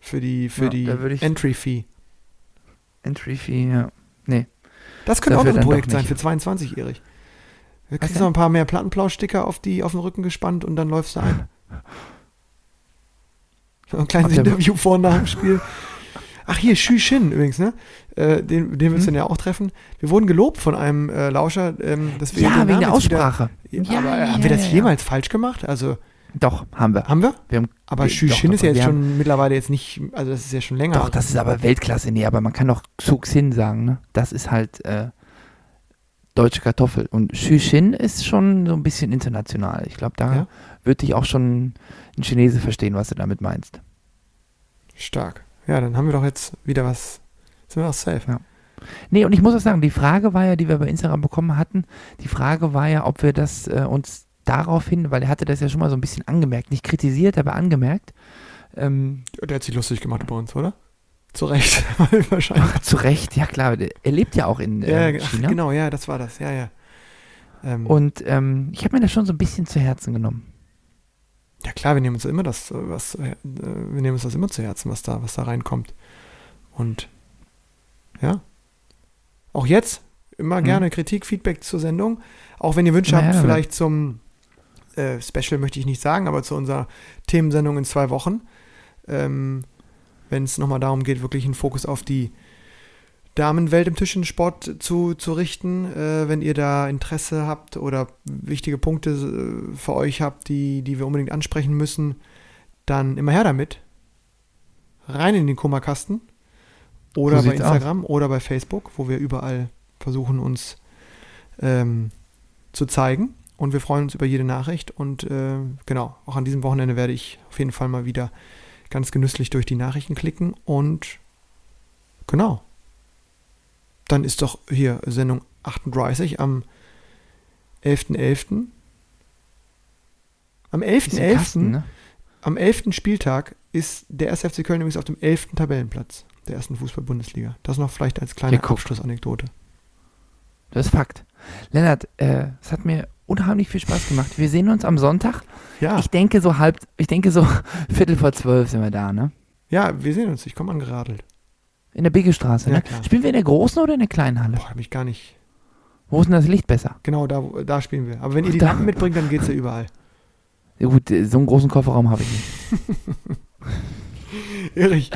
für die, für Ja, die ich- Entry-Fee. Entry Fee, ja. Das könnte auch Dafür noch ein Projekt sein für 22 Erich. Du kriegst denn? noch ein paar mehr Plattenplauschsticker auf, die, auf den Rücken gespannt und dann läufst du ein. Ein kleines Interview vor und nach dem Spiel. Ach hier, Xu Xin übrigens, ne? Äh, den den willst du Hm? dann ja auch treffen. Wir wurden gelobt von einem äh, Lauscher, ähm, dass wir Ja, wegen der jetzt wieder- Aussprache. Ja, aber ja, haben wir das jemals falsch gemacht? Also, Doch, haben wir. haben wir? wir haben, Aber Xu Xin ist ja jetzt schon mittlerweile jetzt nicht, also das ist ja schon länger. Doch, das ist aber Weltklasse. Nee, aber man kann doch Xuxin sagen, ne? Das ist halt äh, deutsche Kartoffel. Und Xu-Xin ist schon so ein bisschen international. Ich glaube, da Ja? wird dich auch schon ein Chinese verstehen, was du damit meinst. Stark. Ja, dann haben wir doch jetzt wieder was, sind wir auch safe. Nee, und ich muss auch sagen, die Frage war ja, die wir bei Instagram bekommen hatten, die Frage war ja, ob wir das äh, uns daraufhin, weil er hatte das ja schon mal so ein bisschen angemerkt, nicht kritisiert, aber angemerkt, ähm, Der hat sich lustig gemacht bei uns, oder? Zu Recht, wahrscheinlich. zu Recht, ja klar, er lebt ja auch in äh, ja, ach, China. genau, ja, das war das, ja, ja. Ähm, Und ähm, ich habe mir das schon so ein bisschen zu Herzen genommen. Ja klar, wir nehmen uns immer das, äh, was, äh, wir nehmen uns das immer zu Herzen, was da, was da reinkommt. Und ja, auch jetzt immer Mhm. gerne Kritik, Feedback zur Sendung. Auch wenn ihr Wünsche Na habt, vielleicht zum äh, Special möchte ich nicht sagen, aber zu unserer Themensendung in zwei Wochen. Ähm, wenn es nochmal darum geht, wirklich einen Fokus auf die Damenwelt im Tischtennissport zu, zu richten. Äh, wenn ihr da Interesse habt oder wichtige Punkte äh, für euch habt, die, die wir unbedingt ansprechen müssen, dann immer her damit. Rein in den Kummerkasten. Oder So bei Instagram oder bei Facebook, wo wir überall versuchen, uns ähm, zu zeigen. Und wir freuen uns über jede Nachricht. Und äh, genau, auch an diesem Wochenende werde ich auf jeden Fall mal wieder ganz genüsslich durch die Nachrichten klicken. Und genau. Dann ist doch hier Sendung 38 am 11.11. Am Ist ja 11.11. Kasten, ne? Am 11. Spieltag ist der 1. FC Köln übrigens auf dem 11. Tabellenplatz der ersten Fußball-Bundesliga. Das noch vielleicht als kleine. Abschlussanekdote. Das ist Fakt. Lennart, äh, es hat mir unheimlich viel Spaß gemacht. Wir sehen uns am Sonntag. Ja, Ich denke so halb, ich denke so Viertel vor zwölf sind wir da, ne? ja, wir sehen uns. Ich komme angeradelt. In der Biggestraße, Ja, ne? klar. Spielen wir in der großen oder in der kleinen Halle? Boah, hab ich gar nicht. Wo ist denn das Licht besser? Genau, da, da spielen wir. Aber wenn ihr die Da- Lampen mitbringt, dann geht's ja überall. Ja gut, äh, so einen großen Kofferraum habe ich nicht. Erich,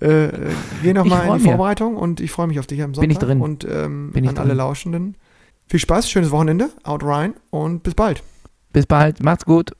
äh, äh, geh noch Ich mal freu in die. Vorbereitung und ich freue mich auf dich am Sonntag. Bin ich drin. Und ähm, Bin ich an alle drin. Lauschenden. Viel Spaß, schönes Wochenende. Out rein und bis bald. Bis bald, macht's gut.